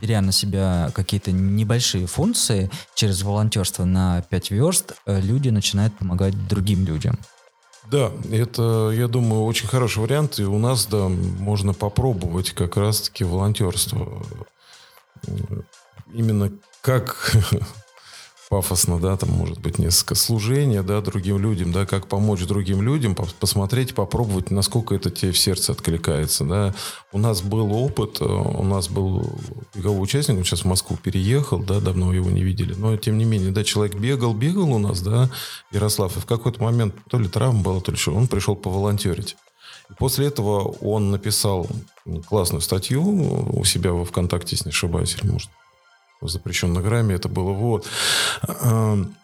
беря на себя какие-то небольшие функции через волонтерство на 5 верст, э, люди начинают помогать другим людям. Да, это, я думаю, очень хороший вариант. И у нас, да, можно попробовать как раз-таки волонтерство. Именно как (laughs) пафосно, да, там может быть несколько служения, да, другим людям, да, как помочь другим людям, посмотреть, попробовать, насколько это тебе в сердце откликается, да. У нас был опыт, э, у нас был беговой участник, он сейчас в Москву переехал, да, давно его не видели, но тем не менее, да, человек бегал, бегал у нас, да, Ярослав, и в какой-то момент то ли травма была, то ли что, он пришел поволонтерить. И после этого он написал классную статью у себя во ВКонтакте, если не ошибаюсь, или может в запрещенной грамме это было. Вот. Эм,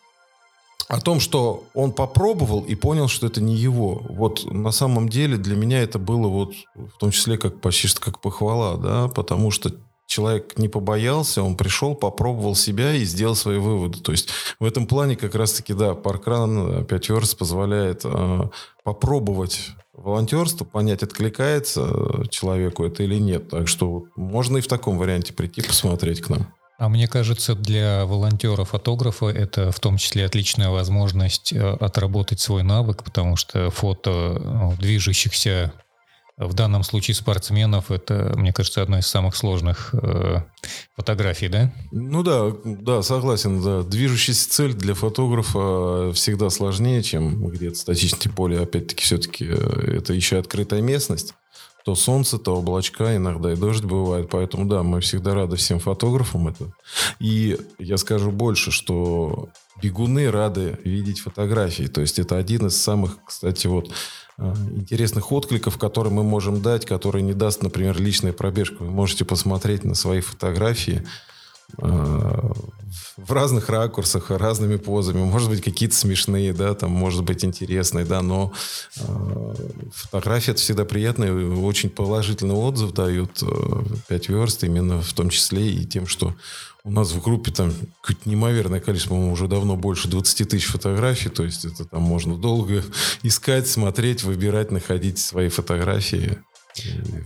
о том, что он попробовал и понял, что это не его. Вот на самом деле для меня это было вот в том числе как почти что как похвала, да, потому что человек не побоялся, он пришел, попробовал себя и сделал свои выводы. То есть в этом плане как раз-таки, да, паркран 5 верст позволяет э, попробовать волонтерство, понять, откликается человеку это или нет. Так что можно и в таком варианте прийти посмотреть к нам. А мне кажется, для волонтера-фотографа это в том числе отличная возможность э, отработать свой навык, потому что фото ну, движущихся, в данном случае спортсменов, это, мне кажется, одна из самых сложных э, фотографий, да? Ну да, да, согласен, да. Движущаяся цель для фотографа всегда сложнее, чем где-то статично, тем более, опять-таки, все-таки э, это еще открытая местность то солнце, то облачка, иногда и дождь бывает. Поэтому, да, мы всегда рады всем фотографам. Это. И я скажу больше, что бегуны рады видеть фотографии. То есть это один из самых, кстати, вот а, интересных откликов, которые мы можем дать, которые не даст, например, личная пробежка. Вы можете посмотреть на свои фотографии, в разных ракурсах, разными позами. Может быть, какие-то смешные, да, там, может быть, интересные, да, но э, фотография это всегда приятная, очень положительный отзыв дают э, 5 верст, именно в том числе и тем, что у нас в группе там какое-то неимоверное количество, по-моему, уже давно больше 20 тысяч фотографий, то есть это там можно долго (laughs) искать, смотреть, выбирать, находить свои фотографии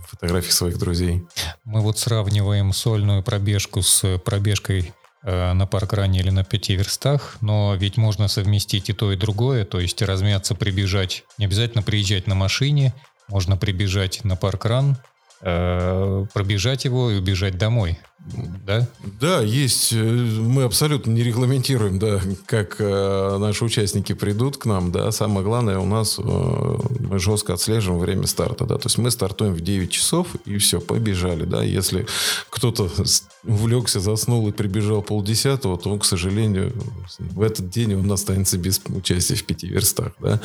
фотографии своих друзей. Мы вот сравниваем сольную пробежку с пробежкой Э, на паркране или на пяти верстах, но ведь можно совместить и то, и другое, то есть размяться, прибежать, не обязательно приезжать на машине, можно прибежать на паркран, э, пробежать его и убежать домой да? Да, есть. Э, мы абсолютно не регламентируем, да, как э, наши участники придут к нам, да. Самое главное у нас э, мы жестко отслеживаем время старта, да. То есть мы стартуем в 9 часов и все, побежали, да. Если кто-то увлекся, заснул и прибежал полдесятого, то, к сожалению, в этот день он останется без участия в пяти верстах, да.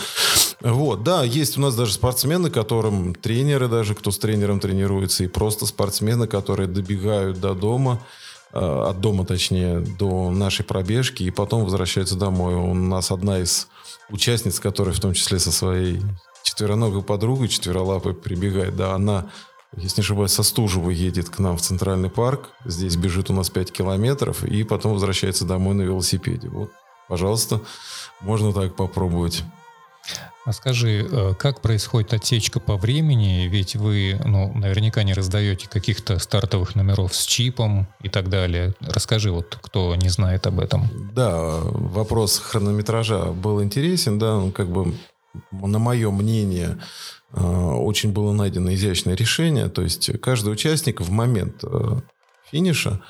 Вот, да, есть у нас даже спортсмены, которым тренеры даже, кто с тренером тренируется, и просто спортсмены, которые добегают до дома, э, от дома, точнее, до нашей пробежки, и потом возвращается домой. У нас одна из участниц, которая в том числе со своей четвероногой подругой, четверолапой прибегает, да, она, если не ошибаюсь, со Стужева едет к нам в Центральный парк, здесь бежит у нас 5 километров, и потом возвращается домой на велосипеде. Вот, пожалуйста, можно так попробовать. А скажи, э, как происходит отсечка по времени? Ведь вы, ну, наверняка не раздаете каких-то стартовых номеров с чипом и так далее. Расскажи, вот кто не знает об этом. Да, вопрос хронометража был интересен, да, ну, как бы на мое мнение, э, очень было найдено изящное решение. То есть каждый участник в момент э, финиша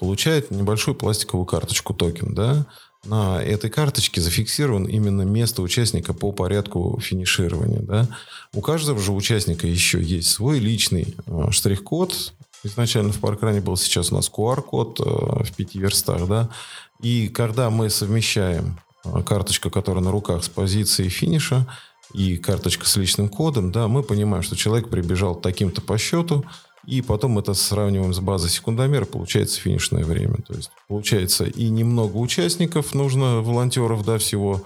получает небольшую пластиковую карточку токен, да, на этой карточке зафиксирован именно место участника по порядку финиширования. Да? У каждого же участника еще есть свой личный э, штрих-код. Изначально в паркране был, сейчас у нас QR-код э, в пяти верстах. Да? И когда мы совмещаем э, карточку, которая на руках с позицией финиша, и карточка с личным кодом, да, мы понимаем, что человек прибежал таким-то по счету, и потом это сравниваем с базой секундомера, получается финишное время. То есть получается и немного участников нужно, волонтеров, да, всего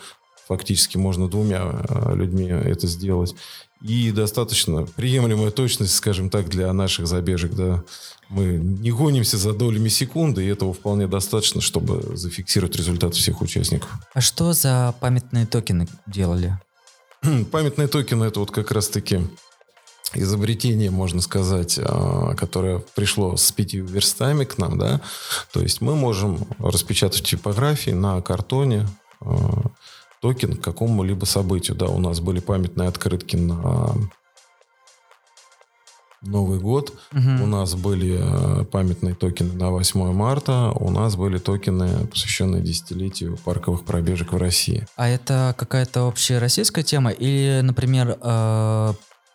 фактически можно двумя э, людьми это сделать. И достаточно приемлемая точность, скажем так, для наших забежек, да. Мы не гонимся за долями секунды, и этого вполне достаточно, чтобы зафиксировать результат всех участников. А что за памятные токены делали? (clears throat) Памятные токены это вот как раз-таки изобретение, можно сказать, а, которое пришло с пятью верстами к нам, да, то есть мы можем распечатать типографии на картоне а, токен к какому-либо событию, да, у нас были памятные открытки на Новый год, угу. у нас были а, памятные токены на 8 марта, у нас были токены, посвященные десятилетию парковых пробежек в России. А это какая-то общая российская тема или, например,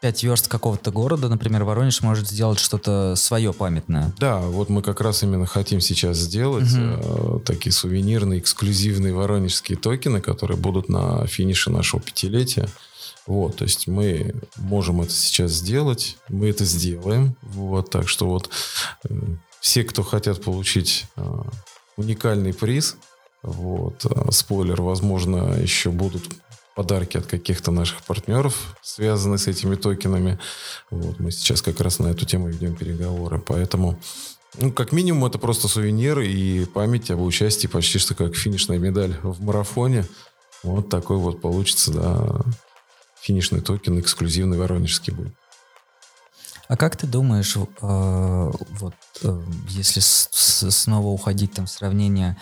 5 верст какого-то города, например, Воронеж может сделать что-то свое памятное. Да, вот мы как раз именно хотим сейчас сделать угу. э, такие сувенирные, эксклюзивные воронежские токены, которые будут на финише нашего пятилетия. Вот, то есть мы можем это сейчас сделать, мы это сделаем. Вот, так что вот э, все, кто хотят получить э, уникальный приз, вот, э, спойлер, возможно, еще будут подарки от каких-то наших партнеров, связанные с этими токенами. Вот, мы сейчас как раз на эту тему ведем переговоры. Поэтому, ну, как минимум, это просто сувенир и память об участии почти что как финишная медаль в марафоне. Вот такой вот получится, да, финишный токен эксклюзивный воронежский будет. А как ты думаешь, э, вот э, если с, с, снова уходить там в сравнение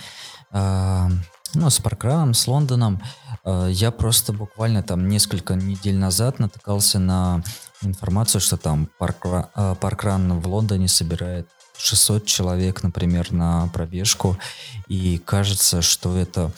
э, ну, с Паркраном, с Лондоном. Э, я просто буквально там несколько недель назад натыкался на информацию, что там Паркра, э, Паркран в Лондоне собирает 600 человек, например, на пробежку, и кажется, что это,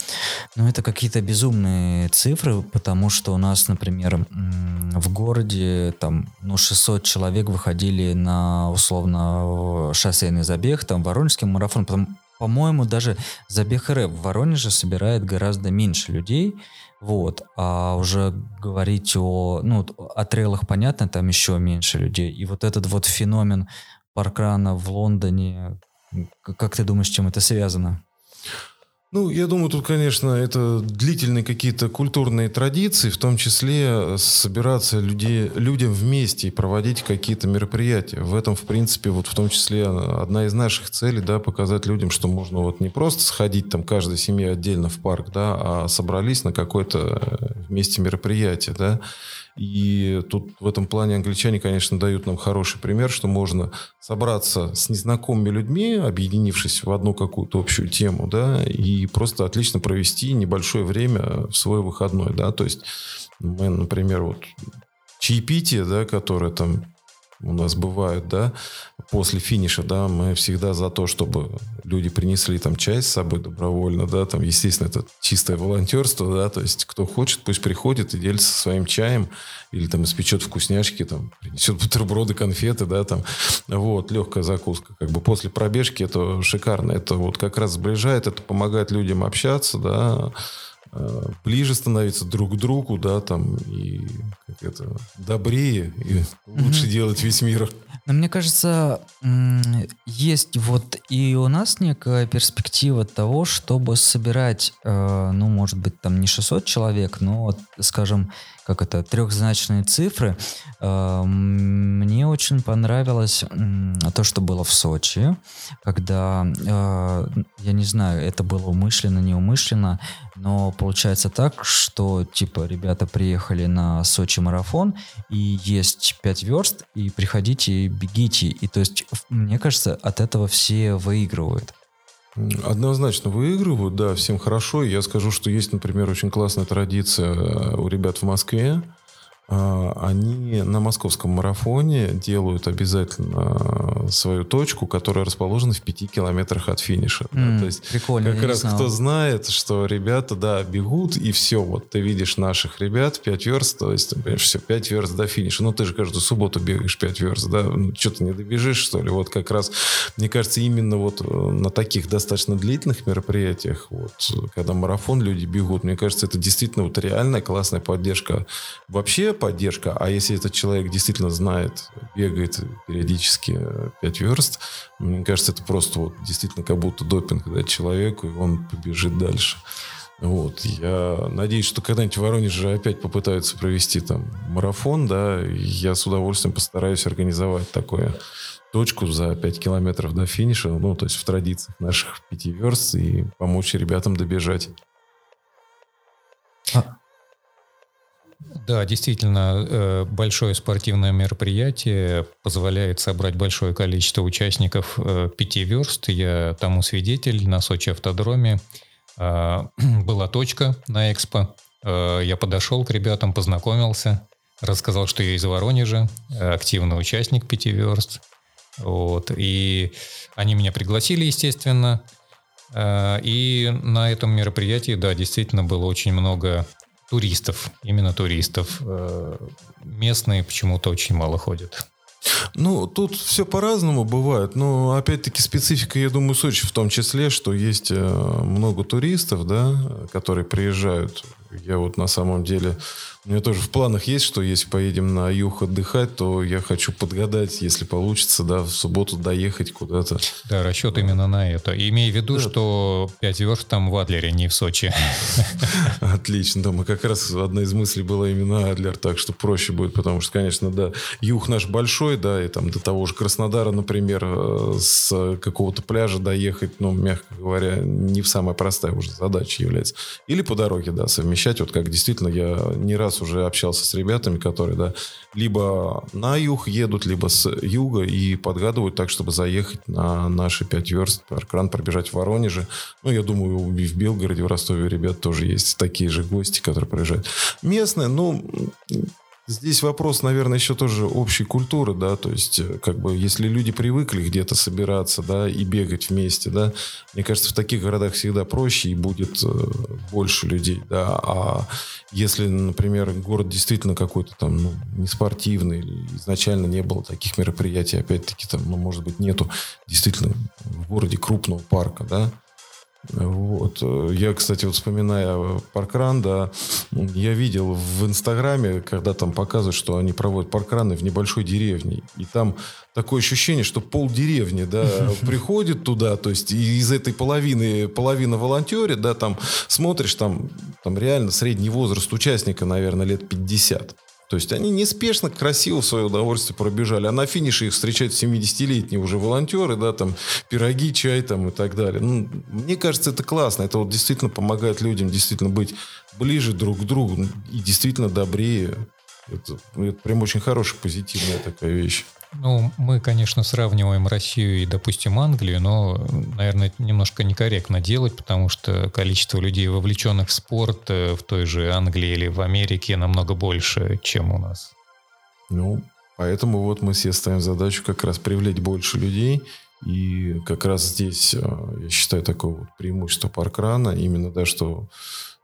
ну, это какие-то безумные цифры, потому что у нас, например, в городе там, ну, 600 человек выходили на, условно, шоссейный забег, там, Воронежский марафон, потом по-моему, даже забег РФ в Воронеже собирает гораздо меньше людей, вот, а уже говорить о, ну, о трейлах, понятно, там еще меньше людей. И вот этот вот феномен паркрана в Лондоне, как ты думаешь, чем это связано? Ну, я думаю, тут, конечно, это длительные какие-то культурные традиции, в том числе собираться людей, людям вместе и проводить какие-то мероприятия. В этом, в принципе, вот в том числе одна из наших целей, да, показать людям, что можно вот не просто сходить там каждой семье отдельно в парк, да, а собрались на какое-то вместе мероприятие, да, и тут в этом плане англичане, конечно, дают нам хороший пример, что можно собраться с незнакомыми людьми, объединившись в одну какую-то общую тему, да, и просто отлично провести небольшое время в свой выходной, да, то есть мы, например, вот чаепитие, да, которое там у нас бывает, да, после финиша, да, мы всегда за то, чтобы люди принесли там чай с собой добровольно, да, там, естественно, это чистое волонтерство, да, то есть кто хочет, пусть приходит и делится своим чаем, или там испечет вкусняшки, там, принесет бутерброды, конфеты, да, там, вот, легкая закуска, как бы. После пробежки это шикарно, это вот как раз сближает, это помогает людям общаться, да, ближе становиться друг к другу, да, там, и как это, добрее, и лучше mm-hmm. делать весь мир. Но мне кажется, есть вот и у нас некая перспектива того, чтобы собирать, э, ну, может быть, там не 600 человек, но, скажем, как это, трехзначные цифры. Э, мне очень понравилось то, что было в Сочи, когда, э, я не знаю, это было умышленно, неумышленно, но получается так, что, типа, ребята приехали на Сочи марафон, и есть 5 верст, и приходите, бегите. И то есть, мне кажется, от этого все выигрывают. Однозначно выигрывают, да, всем хорошо. Я скажу, что есть, например, очень классная традиция э, у ребят в Москве. А, они на московском марафоне делают обязательно э, свою точку, которая расположена в пяти километрах от финиша. М, да, то есть прикольно, как раз знал. кто знает, что ребята, да, бегут, и все, вот ты видишь наших ребят, 5 верст, то есть, ты понимаешь, все, 5 верст до финиша. Ну, ты же каждую субботу бегаешь 5 верст, да, ну, что ты не добежишь, что ли? Вот как раз, мне кажется, именно вот э, на таких достаточно длительных мероприятиях, вот, когда марафон люди бегут, мне кажется, это действительно вот реальная классная поддержка. Вообще поддержка, а если этот человек действительно знает, бегает периодически 5 верст, мне кажется, это просто вот действительно как будто допинг дать человеку, и он побежит дальше. Вот. Я надеюсь, что когда-нибудь в Воронеже опять попытаются провести там марафон, да, я с удовольствием постараюсь организовать такое точку за 5 километров до финиша, ну, то есть в традициях наших пяти верст, и помочь ребятам добежать. Да, действительно, э, большое спортивное мероприятие позволяет собрать большое количество участников э, пяти верст. Я тому свидетель на Сочи автодроме. А, (clears throat) Была точка на экспо. Э, Я подошел к ребятам, познакомился, рассказал, что я из Воронежа, активный участник пяти верст. Вот. И они меня пригласили, естественно. И на этом мероприятии, да, действительно было очень много туристов, именно туристов. Э, Местные почему-то очень мало ходят. Ну, тут все по-разному бывает, но опять-таки специфика, я думаю, Сочи в том числе, что есть э, много туристов, да, которые приезжают. Я вот на самом деле, у меня тоже в планах есть, что если поедем на юг отдыхать, то я хочу подгадать, если получится, да, в субботу доехать куда-то. Да, расчет именно на это. И имея в виду, Да. что 5 верст там в Адлере, не в Сочи. (laughs) Отлично, да, мы как раз одна из мыслей была именно Адлер, так что проще будет, потому что, конечно, да, юг наш большой, да, и там до того же Краснодара, например, э, с какого-то пляжа доехать, ну, мягко говоря, не в самая простая уже задача является. Или по дороге, да, совмещать, вот как действительно я не раз уже общался с ребятами, которые, да, либо на юг едут, либо с юга и подгадывают так, чтобы заехать на наши 5 верст, паркран пробежать в Воронеже. Ну, я думаю, и в Белгороде, в Ростове ребят тоже есть такие же гости, которые приезжают. Местные, ну, Здесь вопрос, наверное, еще тоже общей культуры, да, то есть, э, как бы, если люди привыкли где-то собираться, да, и бегать вместе, да, мне кажется, в таких городах всегда проще и будет э, больше людей, да, а если, например, город действительно какой-то там, ну, не спортивный, изначально не было таких мероприятий, опять-таки, там, ну, может быть, нету действительно в городе крупного парка, да, вот. Я, кстати, вот вспоминая паркран, да, я видел в Инстаграме, когда там показывают, что они проводят паркраны в небольшой деревне. И там такое ощущение, что пол деревни, да, (laughs) приходит туда, то есть из этой половины, половина волонтерит, да, там смотришь, там, там реально средний возраст участника, наверное, лет 50. То есть они неспешно, красиво в свое удовольствие пробежали. А на финише их встречают 70-летние уже волонтеры, да, там, пироги, чай там и так далее. Ну, мне кажется, это классно. Это вот действительно помогает людям действительно быть ближе друг к другу и действительно добрее. Это, это прям очень хорошая, позитивная такая вещь. Ну, мы, конечно, сравниваем Россию и, допустим, Англию, но, наверное, это немножко некорректно делать, потому что количество людей, вовлеченных в спорт э, в той же Англии или в Америке намного больше, чем у нас. Ну, поэтому вот мы себе ставим задачу как раз привлечь больше людей. И как раз здесь, э, я считаю, такое вот преимущество паркрана, именно, да, что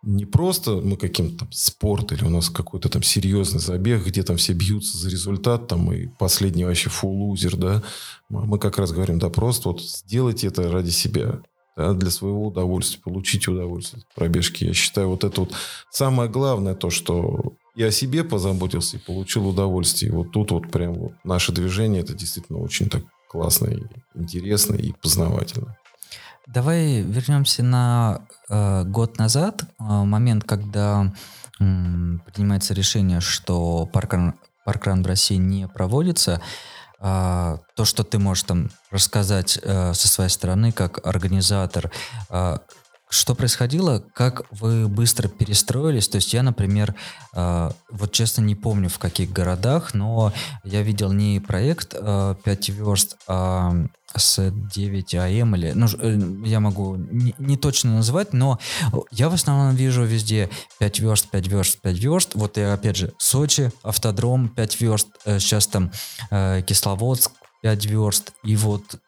не просто мы каким-то там спорт или у нас какой-то там серьезный забег, где там все бьются за результат, там и последний вообще фул-лузер, да. Мы как раз говорим, да, просто вот сделайте это ради себя, да, для своего удовольствия, получите удовольствие от пробежки. Я считаю, вот это вот самое главное, то, что я о себе позаботился и получил удовольствие. И вот тут вот прям вот наше движение, это действительно очень так классно и интересно и познавательно. Давай вернемся на год назад, э, момент, когда принимается решение, что паркран, паркран в России не проводится. А, то, что ты можешь там рассказать э, со своей стороны, как организатор, что происходило, как вы быстро перестроились? То есть я, например, э, вот честно не помню в каких городах, но я видел не проект э, 5 верст, а с 9 АМ или, ну, э, я могу не, не точно называть, но я в основном вижу везде 5 верст, 5 верст, 5 верст. Вот я опять же Сочи, автодром, 5 верст, э, сейчас там э, Кисловодск, 5 верст. И вот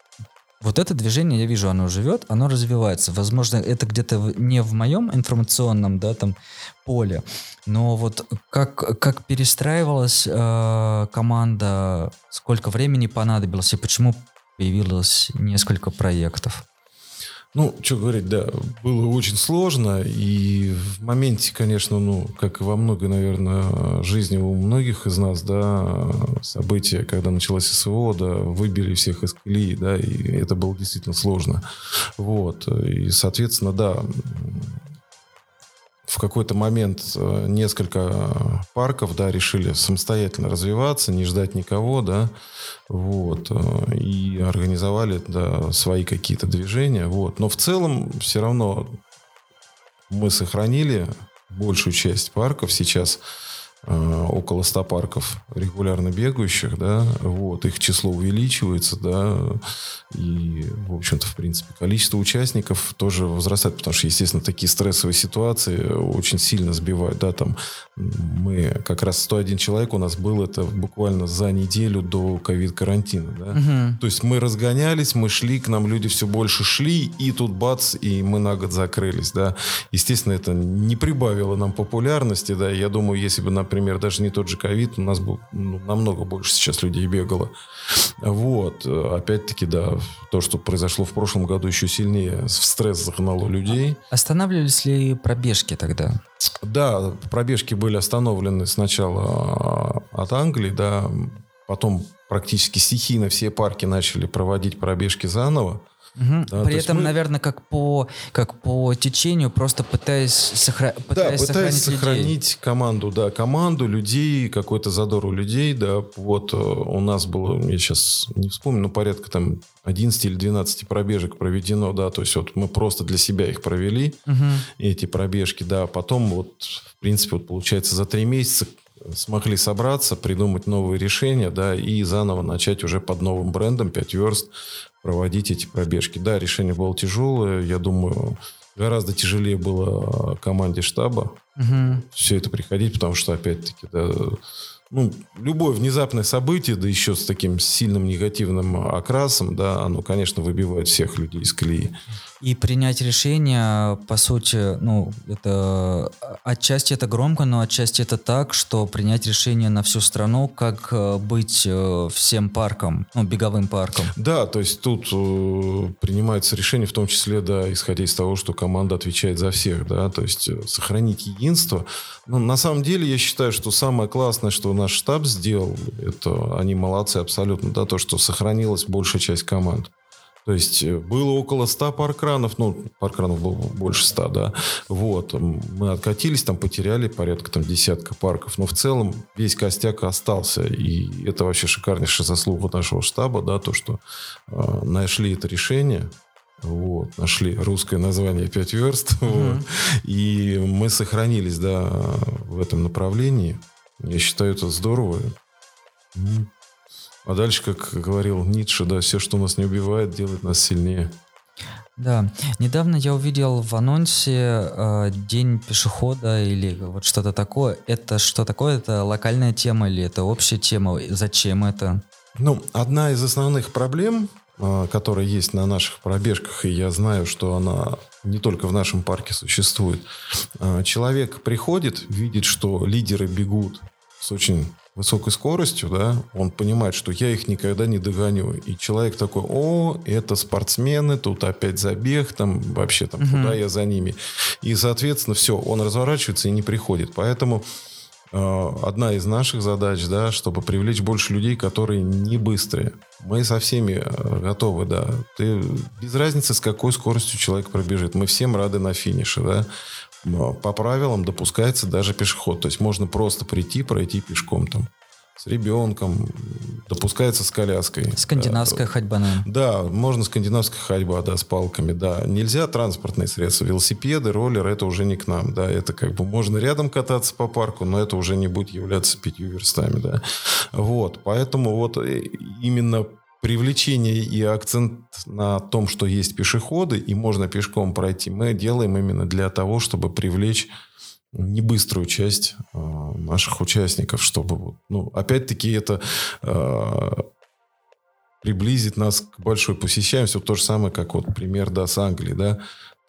вот это движение, я вижу, оно живет, оно развивается. Возможно, это где-то не в моем информационном, да, там, поле, но вот как, как перестраивалась э, команда, сколько времени понадобилось и почему появилось несколько проектов? Ну, что говорить, да, было очень сложно, и в моменте, конечно, ну, как и во многой, наверное, жизни у многих из нас, да, события, когда началось СВО, да, выбили всех из колеи, да, и это было действительно сложно. Вот, и, соответственно, да, в какой-то момент э, несколько парков, да, решили самостоятельно развиваться, не ждать никого, да, вот, э, и организовали, да, свои какие-то движения, вот. Но в целом все равно мы сохранили большую часть парков сейчас, Э, около 100 парков регулярно бегающих, да, вот, их число увеличивается, да, и, в общем-то, в принципе, количество участников тоже возрастает, потому что, естественно, такие стрессовые ситуации очень сильно сбивают, да, там, мы, как раз 101 человек у нас был, это буквально за неделю до ковид-карантина, да, угу. то есть мы разгонялись, мы шли, к нам люди все больше шли, и тут бац, и мы на год закрылись, да, естественно, это не прибавило нам популярности, да, я думаю, если бы, например, например, даже не тот же ковид, у нас был ну, намного больше сейчас людей бегало. Вот. Опять-таки, да, то, что произошло в прошлом году, еще сильнее в стресс загнало людей. Останавливались ли пробежки тогда? Да, пробежки были остановлены сначала от Англии, да, потом практически стихийно все парки начали проводить пробежки заново. Угу. Да, При этом, мы... наверное, как по, как по течению, просто пытаясь, сохра... пытаясь, да, пытаясь сохранить, сохранить команду, да, команду, людей, какой-то задор у людей, да. Вот э, у нас было, я сейчас не вспомню, но порядка там 11 или 12 пробежек проведено, да, то есть вот мы просто для себя их провели, угу. эти пробежки, да, потом вот, в принципе, вот получается за три месяца смогли собраться, придумать новые решения, да, и заново начать уже под новым брендом 5 верст проводить эти пробежки. Да, решение было тяжелое. Я думаю, гораздо тяжелее было команде штаба угу. все это приходить, потому что, опять-таки, да, ну, любое внезапное событие, да еще с таким сильным негативным окрасом, да, оно, конечно, выбивает всех людей из колеи. И принять решение, по сути, ну, это отчасти это громко, но отчасти это так, что принять решение на всю страну, как э, быть э, всем парком, ну, беговым парком. Да, то есть тут э, принимается решение, в том числе, да, исходя из того, что команда отвечает за всех, да, то есть сохранить единство. Но на самом деле я считаю, что самое классное, что наш штаб сделал, это они молодцы абсолютно, да, то, что сохранилась большая часть команд. То есть э, было около 100 паркранов, ну, паркранов было больше 100, да. Вот, мы откатились, там потеряли порядка там десятка парков, но в целом весь костяк остался, и это вообще шикарнейшая заслуга нашего штаба, да, то, что э, нашли это решение, вот, нашли русское название «Пять верст», угу. (laughs) вот, и мы сохранились, да, в этом направлении. Я считаю, это здорово. А дальше, как говорил Ницше, да, все, что нас не убивает, делает нас сильнее. Да, недавно я увидел в анонсе э, День пешехода или вот что-то такое. Это что такое? Это локальная тема или это общая тема? Зачем это? Ну, одна из основных проблем, э, которая есть на наших пробежках, и я знаю, что она не только в нашем парке существует. Э, человек приходит, видит, что лидеры бегут с очень высокой скоростью, да, он понимает, что я их никогда не догоню. И человек такой, о, это спортсмены, тут опять забег, там вообще там, угу. куда я за ними. И, соответственно, все, он разворачивается и не приходит. Поэтому э, одна из наших задач, да, чтобы привлечь больше людей, которые не быстрые. Мы со всеми э, готовы, да. Ты, без разницы, с какой скоростью человек пробежит. Мы всем рады на финише, да по правилам допускается даже пешеход. То есть можно просто прийти, пройти пешком там с ребенком, допускается с коляской. Скандинавская ходьба, наверное. Да, можно скандинавская ходьба, да, с палками, да. Нельзя транспортные средства, велосипеды, роллеры, это уже не к нам, да. Это как бы можно рядом кататься по парку, но это уже не будет являться пятью верстами, да. Вот, поэтому вот э, именно привлечение и акцент на том, что есть пешеходы и можно пешком пройти, мы делаем именно для того, чтобы привлечь небыструю часть э, наших участников, чтобы, ну, опять-таки это э, приблизит нас к большой посещаемости. Вот то же самое, как вот пример, да, с Англии, да.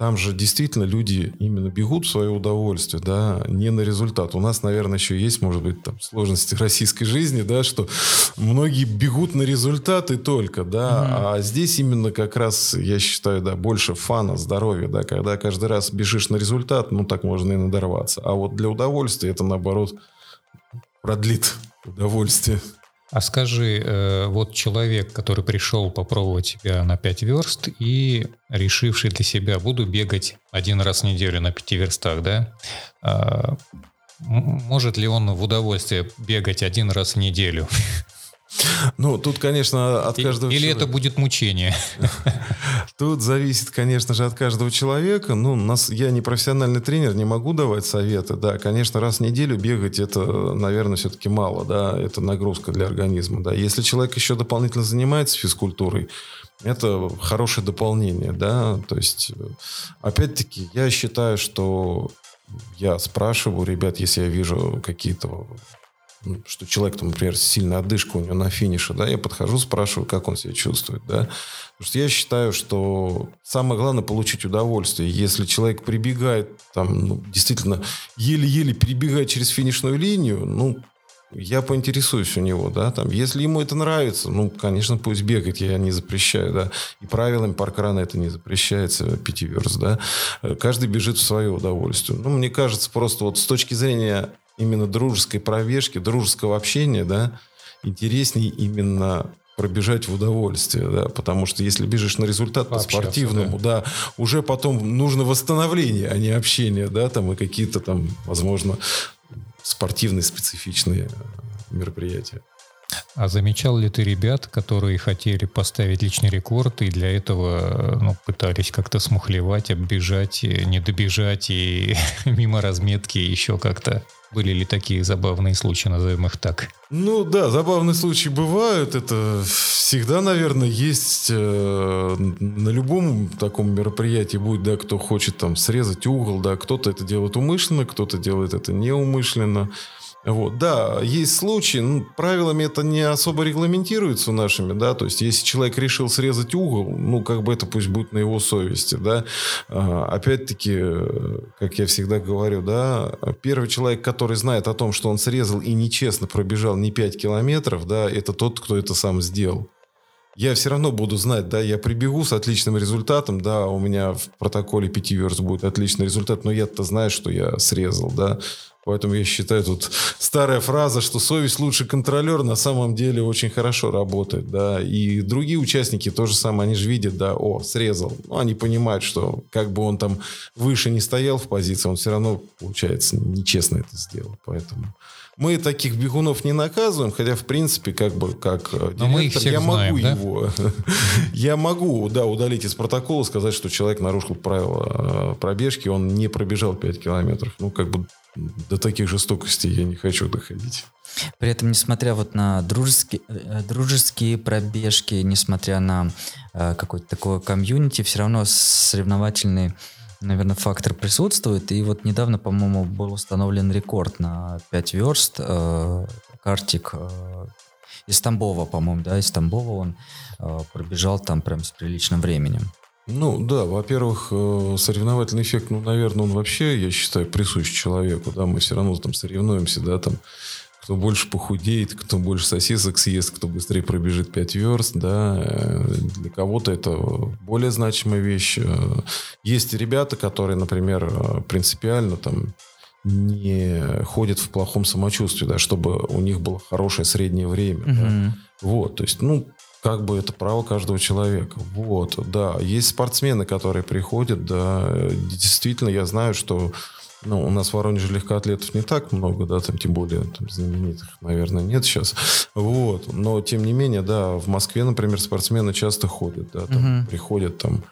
Там же действительно люди именно бегут в свое удовольствие, да, не на результат. У нас, наверное, еще есть, может быть, там сложности российской жизни, да, что многие бегут на результаты только, да, mm а здесь именно как раз, я считаю, да, больше фана, здоровья, да, когда каждый раз бежишь на результат, ну, так можно и надорваться. А вот для удовольствия это, наоборот, продлит удовольствие. А скажи, э, вот человек, который пришел попробовать тебя на 5 верст и решивший для себя, буду бегать один раз в неделю на 5 верстах, да? А, может ли он в удовольствие бегать один раз в неделю? (laughs) Ну, тут, конечно, от каждого Или человека... это будет мучение? (laughs) Тут зависит, конечно же, от каждого человека. Ну, нас, я не профессиональный тренер, не могу давать советы. Да, конечно, раз в неделю бегать, это, наверное, все-таки мало, да, это нагрузка для организма, да. Если человек еще дополнительно занимается физкультурой, это хорошее дополнение, да, то есть, опять-таки, я считаю, что я спрашиваю ребят, если я вижу какие-то что человек, там, например, сильная отдышка у него на финише, да, я подхожу, спрашиваю, как он себя чувствует, да. Потому что я считаю, что самое главное получить удовольствие. Если человек прибегает, там, ну, действительно, еле-еле перебегает через финишную линию, ну, я поинтересуюсь у него, да, там, если ему это нравится, ну, конечно, пусть бегает, я не запрещаю, да, и правилами паркрана это не запрещается, пятиверс, да, каждый бежит в свое удовольствие. Ну, мне кажется, просто вот с точки зрения именно дружеской пробежки, дружеского общения, да, интересней именно пробежать в удовольствие, да, потому что если бежишь на результат по спортивному, да. да, уже потом нужно восстановление, а не общение, да, там и какие-то там, возможно, спортивные специфичные мероприятия. А замечал ли ты ребят, которые хотели поставить личный рекорд и для этого ну, пытались как-то смухлевать, оббежать, не добежать и (laughs) мимо разметки еще как-то? Были ли такие забавные случаи, назовем их так? Ну да, забавные случаи бывают. Это всегда, наверное, есть э, на любом таком мероприятии будет, да, кто хочет там срезать угол, да, кто-то это делает умышленно, кто-то делает это неумышленно. Вот, да, есть случаи, ну, правилами это не особо регламентируется нашими, да, то есть если человек решил срезать угол, ну, как бы это пусть будет на его совести, да. А, опять-таки, как я всегда говорю, да, первый человек, который знает о том, что он срезал и нечестно пробежал не 5 километров, да, это тот, кто это сам сделал я все равно буду знать, да, я прибегу с отличным результатом, да, у меня в протоколе 5 верст будет отличный результат, но я-то знаю, что я срезал, да. Поэтому я считаю, тут старая фраза, что совесть лучший контролер, на самом деле очень хорошо работает, да. И другие участники то же самое, они же видят, да, о, срезал. Ну, они понимают, что как бы он там выше не стоял в позиции, он все равно, получается, нечестно это сделал. Поэтому мы таких бегунов не наказываем, хотя, в принципе, как бы, как э, директор, я могу знаем, его, (laughs) я могу, да, удалить из протокола, сказать, что человек нарушил правила э, пробежки, он не пробежал 5 километров. Ну, как бы до таких жестокостей я не хочу доходить. При этом, несмотря вот на дружеские, э, дружеские пробежки, несмотря на э, какое-то такое комьюнити, все равно соревновательный, наверное, фактор присутствует. И вот недавно, по-моему, был установлен рекорд на 5 верст. Э, картик э, из Тамбова, по-моему, да, из Тамбова он э, пробежал там прям с приличным временем. Ну да, во-первых, соревновательный эффект, ну, наверное, он вообще, я считаю, присущ человеку, да, мы все равно там соревнуемся, да, там, кто больше похудеет, кто больше сосисок съест, кто быстрее пробежит 5 верст, да, э, для кого-то это более значимая вещь. Э, есть ребята, которые, например, принципиально там не ходят в плохом самочувствии, да, чтобы у них было хорошее среднее время. Угу. Да. Вот, то есть, ну, как бы это право каждого человека. Вот, да. Есть спортсмены, которые приходят, да. Действительно, я знаю, что ну, у нас в Воронеже легкоатлетов не так много, да, там, тем более там, знаменитых, наверное, нет сейчас. Вот. Но, тем не менее, да, в Москве, например, спортсмены часто ходят, да, там, угу. приходят там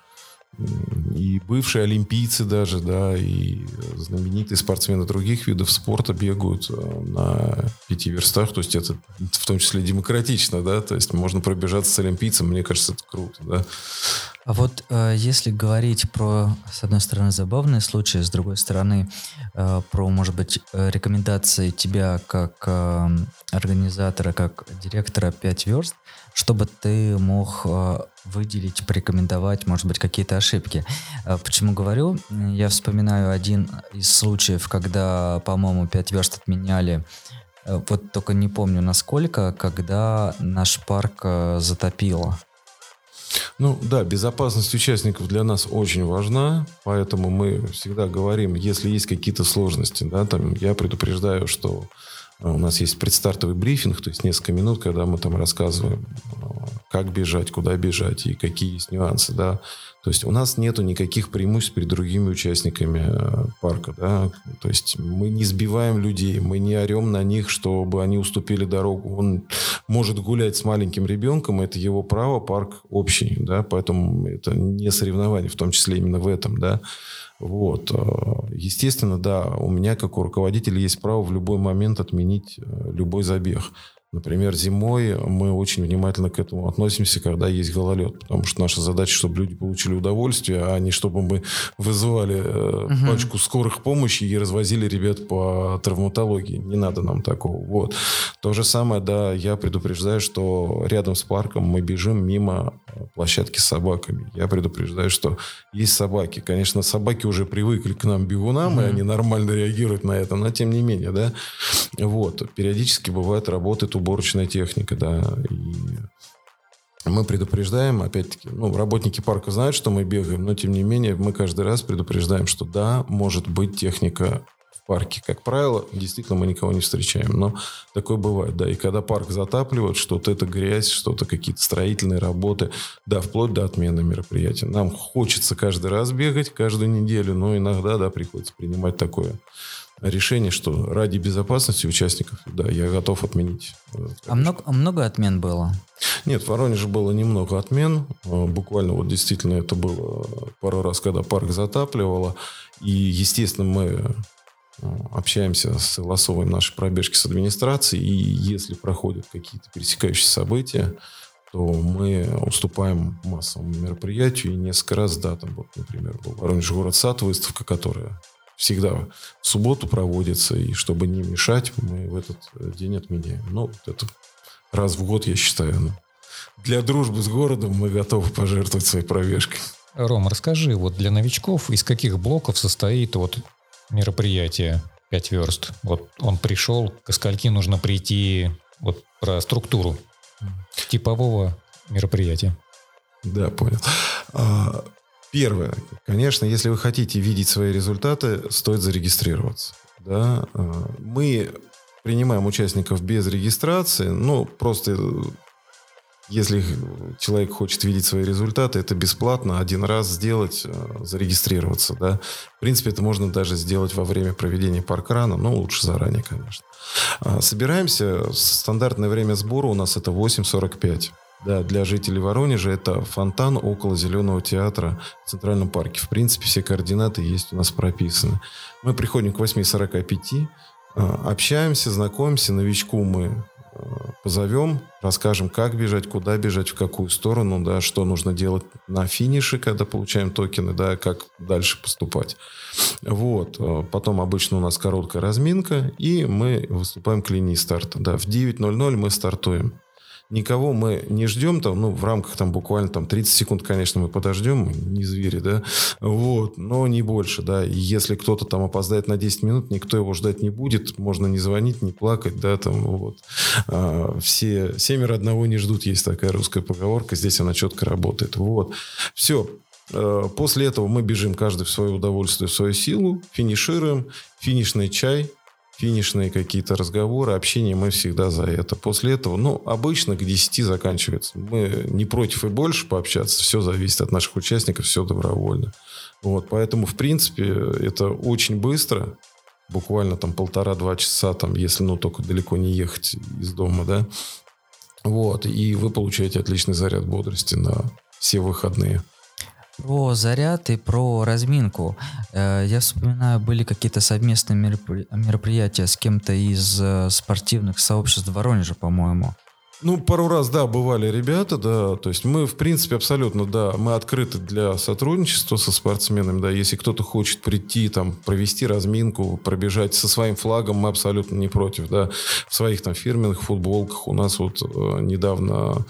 и бывшие олимпийцы даже, да, и знаменитые спортсмены других видов спорта бегают э, на пяти верстах, то есть это в том числе демократично, да, то есть можно пробежаться с олимпийцем, мне кажется, это круто, да. А вот э, если говорить про, с одной стороны, забавные случаи, с другой стороны, э, про, может быть, э, рекомендации тебя как э, организатора, как директора 5 верст, чтобы ты мог э, выделить, порекомендовать, может быть, какие-то ошибки. Э, почему говорю? Я вспоминаю один из случаев, когда, по-моему, 5 верст отменяли э, вот только не помню насколько, когда наш парк э, затопило. Ну да, безопасность участников для нас очень важна, поэтому мы всегда говорим, если есть какие-то сложности, да, там я предупреждаю, что э, у нас есть предстартовый брифинг, то есть несколько минут, когда мы там рассказываем, э, как бежать, куда бежать и какие есть нюансы, да. То есть у нас нету никаких преимуществ перед другими участниками э, парка, да. То есть мы не сбиваем людей, мы не орем на них, чтобы они уступили дорогу. Он может гулять с маленьким ребенком, это его право, парк общий, да, поэтому это не соревнование, в том числе именно в этом, да. Вот. Э, естественно, да, у меня, как у руководителя, есть право в любой момент отменить э, любой забег. Например, зимой мы очень внимательно к этому относимся, когда есть гололед, потому что наша задача, чтобы люди получили удовольствие, а не чтобы мы вызывали э, угу. пачку скорых помощи и развозили ребят по травматологии. Не надо нам такого. Вот. То же самое, да, я предупреждаю, что рядом с парком мы бежим мимо площадки с собаками. Я предупреждаю, что есть собаки. Конечно, собаки уже привыкли к нам бегунам, угу. и они нормально реагируют на это, но тем не менее, да. Вот. Периодически бывает работает уборочная техника, да, и мы предупреждаем, опять-таки, ну, работники парка знают, что мы бегаем, но тем не менее мы каждый раз предупреждаем, что да, может быть техника в парке. Как правило, действительно мы никого не встречаем, но такое бывает, да. И когда парк затапливают, что-то это грязь, что-то какие-то строительные работы, да, вплоть до отмены мероприятия. Нам хочется каждый раз бегать, каждую неделю, но иногда, да, приходится принимать такое решение, что ради безопасности участников, да, я готов отменить. Э, а много, а много отмен было? Нет, в Воронеже было немного отмен. Э, буквально вот действительно это было пару раз, когда парк затапливало. И, естественно, мы э, общаемся, согласовываем наши пробежки с администрацией. И если проходят какие-то пересекающие события, то мы уступаем массовому мероприятию. И несколько раз, да, там вот, например, был Воронеж город сад выставка, которая всегда в субботу проводится, и чтобы не мешать, мы в этот э, день отменяем. Ну, это раз в год, я считаю. Ну, для дружбы с городом мы готовы пожертвовать своей пробежкой. Ром, расскажи, вот для новичков из каких блоков состоит вот мероприятие 5 верст? Вот он пришел, к скольки нужно прийти, вот про структуру типового мероприятия. Да, понял. Первое. Конечно, если вы хотите видеть свои результаты, стоит зарегистрироваться. Да? А, мы принимаем участников без регистрации, ну, просто если человек хочет видеть свои результаты, это бесплатно, один раз сделать, а, зарегистрироваться, да. В принципе, это можно даже сделать во время проведения паркрана, но лучше заранее, конечно. А, собираемся, стандартное время сбора у нас это 8.45. Да, для жителей Воронежа это фонтан около Зеленого театра в Центральном парке. В принципе, все координаты есть у нас прописаны. Мы приходим к 8.45, а, общаемся, знакомимся. Новичку мы а, позовем, расскажем, как бежать, куда бежать, в какую сторону, да, что нужно делать на финише, когда получаем токены, да, как дальше поступать. Вот. А, потом обычно у нас короткая разминка, и мы выступаем к линии старта. Да, в 9.00 мы стартуем никого мы не ждем там, ну, в рамках там буквально там 30 секунд, конечно, мы подождем, мы не звери, да, вот, но не больше, да, если кто-то там опоздает на 10 минут, никто его ждать не будет, можно не звонить, не плакать, да, там, вот. А, все, семеро одного не ждут, есть такая русская поговорка, здесь она четко работает, вот. Все, а, После этого мы бежим каждый в свое удовольствие, в свою силу, финишируем, финишный чай, финишные какие-то разговоры, общение, мы всегда за это. После этого, ну, обычно к 10 заканчивается. Мы не против и больше пообщаться, все зависит от наших участников, все добровольно. Вот, поэтому, в принципе, это очень быстро, буквально там полтора-два часа, там, если, ну, только далеко не ехать из дома, да, вот, и вы получаете отличный заряд бодрости на все выходные. Про заряд и про разминку. Э, я вспоминаю, были какие-то совместные мероприятия с кем-то из э, спортивных сообществ Воронежа, по-моему. Ну, пару раз, да, бывали ребята, да. То есть мы, в принципе, абсолютно, да, мы открыты для сотрудничества со спортсменами, да. Если кто-то хочет прийти, там, провести разминку, пробежать со своим флагом, мы абсолютно не против, да. В своих там фирменных футболках у нас вот э, недавно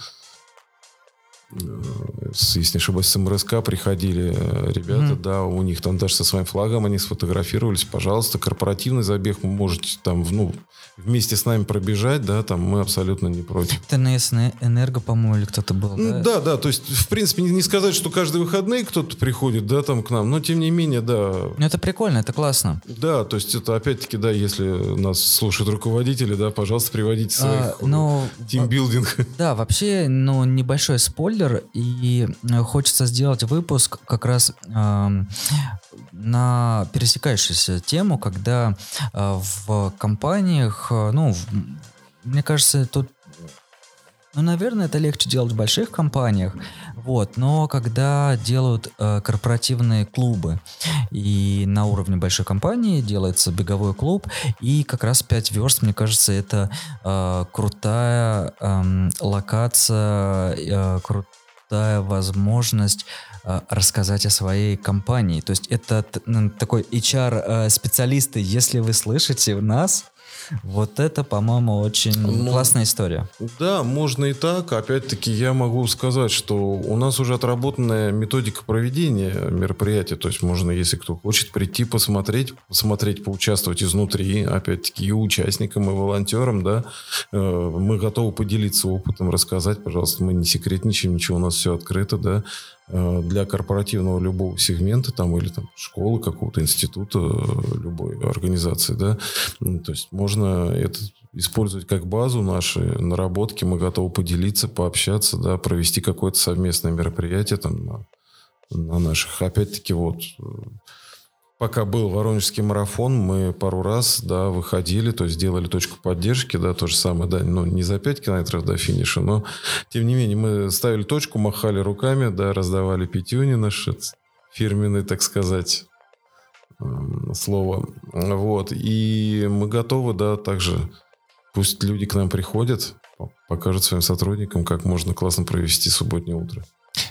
с, если не ошибаюсь, с МРСК приходили э, ребята, mm-hmm. да, у них там даже со своим флагом они сфотографировались, пожалуйста, корпоративный забег вы можете там, ну, вместе с нами пробежать, да, там мы абсолютно не против. ТНС Энерго, по-моему, или кто-то был, да? Да, да, то есть, в принципе, не, не сказать, что каждые выходные кто-то приходит, да, там к нам, но тем не менее, да. Ну, это прикольно, это классно. Да, то есть, это опять-таки, да, если нас слушают руководители, да, пожалуйста, приводите своих а, ну, тимбилдинг. Да, вообще, ну, небольшой спойлер, и э, хочется сделать выпуск как раз э, на пересекающуюся тему, когда э, в компаниях, э, ну, в, мне кажется, тут ну, наверное, это легче делать в больших компаниях, вот, но когда делают э, корпоративные клубы, и на уровне большой компании делается беговой клуб, и как раз 5 верст, мне кажется, это э, крутая э, локация, э, крутая возможность Э, рассказать о своей компании. То есть это такой HR-специалисты, э, если вы слышите нас, вот это, по-моему, очень ну, классная история. Да, можно и так. Опять-таки, я могу сказать, что у нас уже отработанная методика проведения мероприятия. То есть можно, если кто хочет, прийти посмотреть, посмотреть, поучаствовать изнутри. Опять-таки, и участникам, и волонтерам, да. Э, мы готовы поделиться опытом, рассказать, пожалуйста. Мы не секретничаем, ничего, у нас все открыто, да для корпоративного любого сегмента там или там школы какого-то института э, любой организации да то есть можно это использовать как базу наши наработки. Мы готовы поделиться, пообщаться, да, провести какое-то совместное мероприятие там на, на наших. Опять-таки вот пока был Воронежский марафон, мы пару раз, да, выходили, то есть делали точку поддержки, да, то же самое, да, ну, не за 5 километров до финиша, но, тем не менее, мы ставили точку, махали руками, да, раздавали пятюни наши фирменные, так сказать, слово. Вот. И мы готовы, да, также пусть люди к нам приходят, покажут своим сотрудникам, как можно классно провести субботнее утро.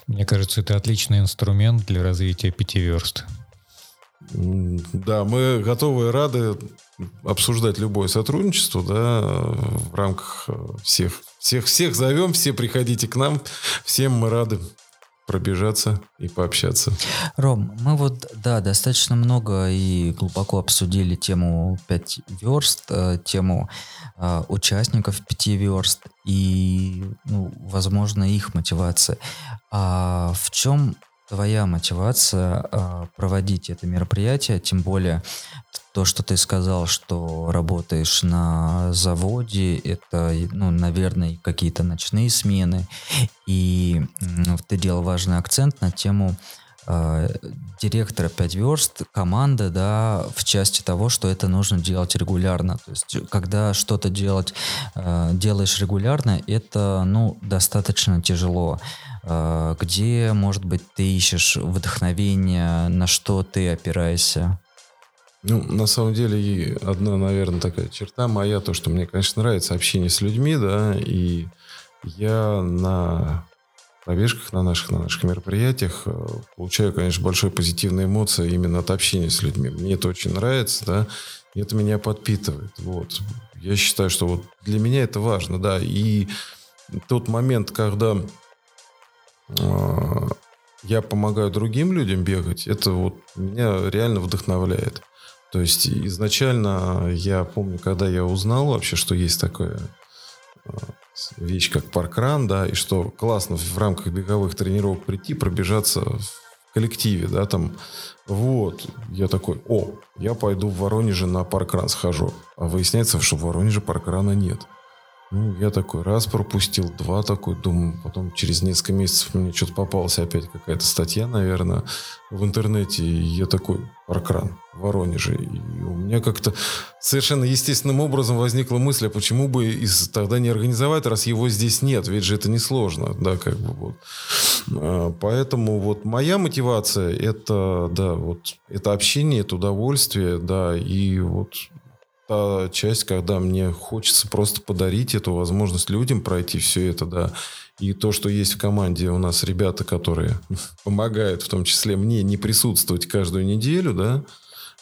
Мне кажется, это отличный инструмент для развития пяти верст. Да, мы готовы и рады обсуждать любое сотрудничество, да, в рамках всех. Всех, всех зовем, все приходите к нам, всем мы рады пробежаться и пообщаться. Ром, мы вот, да, достаточно много и глубоко обсудили тему 5 верст, э, тему э, участников 5 верст и, ну, возможно, их мотивация. А в чем твоя мотивация э, проводить это мероприятие, тем более то, что ты сказал, что работаешь на заводе, это, ну, наверное, какие-то ночные смены, и ну, ты делал важный акцент на тему э, директора 5 верст, команды, да, в части того, что это нужно делать регулярно. То есть, когда что-то делать, э, делаешь регулярно, это, ну, достаточно тяжело. А, где, может быть, ты ищешь вдохновение, на что ты опираешься? Ну, на самом деле, одна, наверное, такая черта моя, то, что мне, конечно, нравится общение с людьми, да, и я на пробежках, на наших, на наших мероприятиях э, получаю, конечно, большой позитивные эмоции именно от общения с людьми. Мне это очень нравится, да, и это меня подпитывает, вот. Я считаю, что вот для меня это важно, да, и тот момент, когда я помогаю другим людям бегать, это вот меня реально вдохновляет. То есть изначально я помню, когда я узнал вообще, что есть такая а, вещь, как паркран, да, и что классно в рамках беговых тренировок прийти, пробежаться в коллективе, да, там, вот, я такой, о, я пойду в Воронеже на паркран схожу, а выясняется, что в Воронеже паркрана нет. Ну, я такой раз пропустил, два такой, думаю, потом через несколько месяцев мне что-то попалась опять какая-то статья, наверное, в интернете, и я такой, паркран в Воронеже. И у меня как-то совершенно естественным образом возникла мысль, а почему бы из, тогда не организовать, раз его здесь нет, ведь же это несложно, да, как бы вот. А, поэтому вот моя мотивация это, да, вот, это общение, это удовольствие, да, и вот та часть, когда мне хочется просто подарить эту возможность людям пройти все это, да. И то, что есть в команде у нас ребята, которые (laughs) помогают, в том числе мне, не присутствовать каждую неделю, да,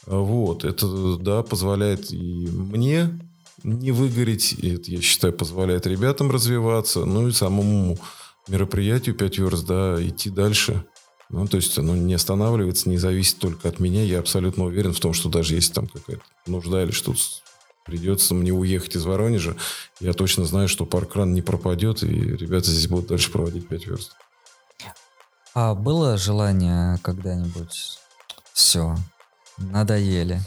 вот, это, да, позволяет и мне не выгореть, и это, я считаю, позволяет ребятам развиваться, ну и самому мероприятию 5 верст, да, идти дальше. Ну, то есть оно не останавливается, не зависит только от меня. Я абсолютно уверен в том, что даже если там какая-то нужда или что-то придется мне уехать из Воронежа, я точно знаю, что паркран не пропадет, и ребята здесь будут дальше проводить 5 верст. А было желание когда-нибудь все, надоели?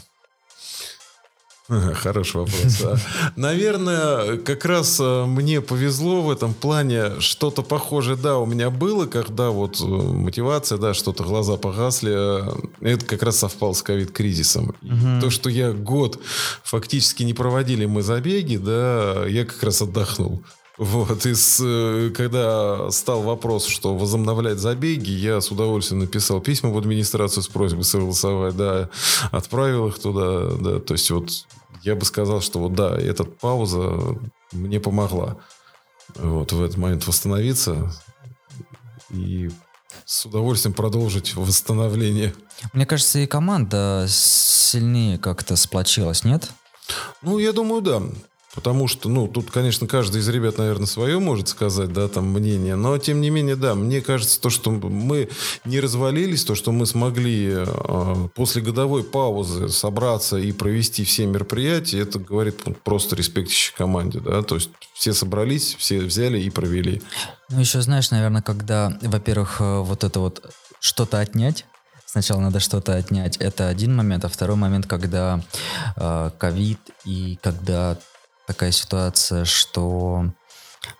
(laughs) Хороший вопрос. Наверное, как раз э, мне повезло в этом плане. Что-то похожее, да, у меня было, когда вот э, мотивация, да, что-то глаза погасли. Э, это как раз совпало с ковид-кризисом. Угу. То, что я год фактически не проводили мы забеги, да, я как раз отдохнул. Вот, и с, когда стал вопрос, что возобновлять забеги, я с удовольствием написал письма в администрацию с просьбой согласовать, да, отправил их туда, да, то есть вот я бы сказал, что вот да, эта пауза мне помогла вот в этот момент восстановиться и с удовольствием продолжить восстановление. Мне кажется, и команда сильнее как-то сплочилась, нет? Ну, я думаю, да. Потому что, ну, тут, конечно, каждый из ребят, наверное, свое может сказать, да, там, мнение. Но, тем не менее, да, мне кажется, то, что мы не развалились, то, что мы смогли э, после годовой паузы собраться и провести все мероприятия, это говорит просто респектище команде, да. То есть все собрались, все взяли и провели. Ну, еще знаешь, наверное, когда, во-первых, э, вот это вот что-то отнять, Сначала надо что-то отнять. Это один момент. А второй момент, когда э, ковид э, и когда такая ситуация, что